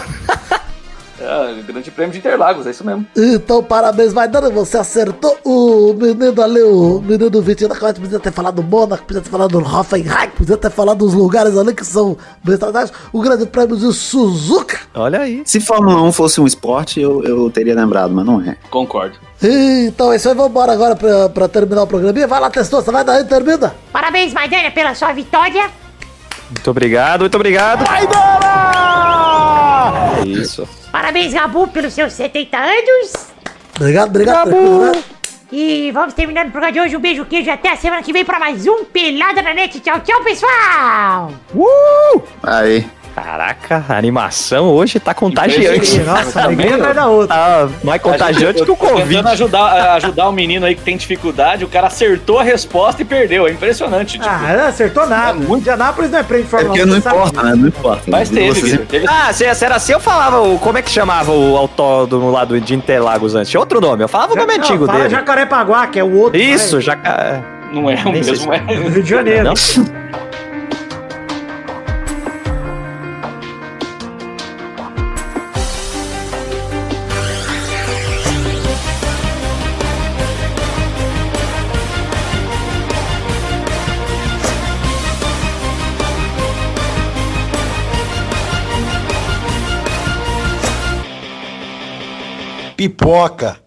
É, grande prêmio de Interlagos, é isso mesmo. Então, parabéns, Maidana, você acertou o menino ali, o menino Vitinho da Comédia, podia ter falado do Mônaco, podia ter falado do Hoffenheim, podia ter falado dos lugares ali que são bem tradicionais. O grande prêmio de Suzuka. Olha aí. Se Fórmula 1 fosse um esporte, eu, eu teria lembrado, mas não é. Concordo. Então é isso aí, vambora agora pra, pra terminar o programinha. Vai lá, Testosta, vai daí, termina. Parabéns, Maidana, pela sua vitória. Muito obrigado, muito obrigado. Isso. Parabéns, Gabu, pelos seus 70 anos. Obrigado, obrigado. né? E vamos terminando o programa de hoje. Um beijo, queijo. Até a semana que vem pra mais um Pelada na Net. Tchau, tchau, pessoal. Aí. Caraca, a animação hoje tá contagiante. Nossa, alegria atrás da outra. Tá mais contagiante que o Tô Tentando Covid. ajudar, ajudar o menino aí que tem dificuldade, o cara acertou a resposta e perdeu. É impressionante. Tipo, Ah, não acertou nada. É muito- Indianápolis não é prêmio de É Fórmula porque 1. não você sabe importa, né? Não importa. mas teve, Vitor. Teve Ah, se, se era assim, eu falava o. Como é que chamava o autódromo lá do, de Interlagos antes? Tinha outro nome, eu falava o nome Não, antigo fala dele. Jacarepaguá, que é o outro. Isso, né? já. é. Não é o mesmo, é. Rio de Janeiro. Não? Pipoca.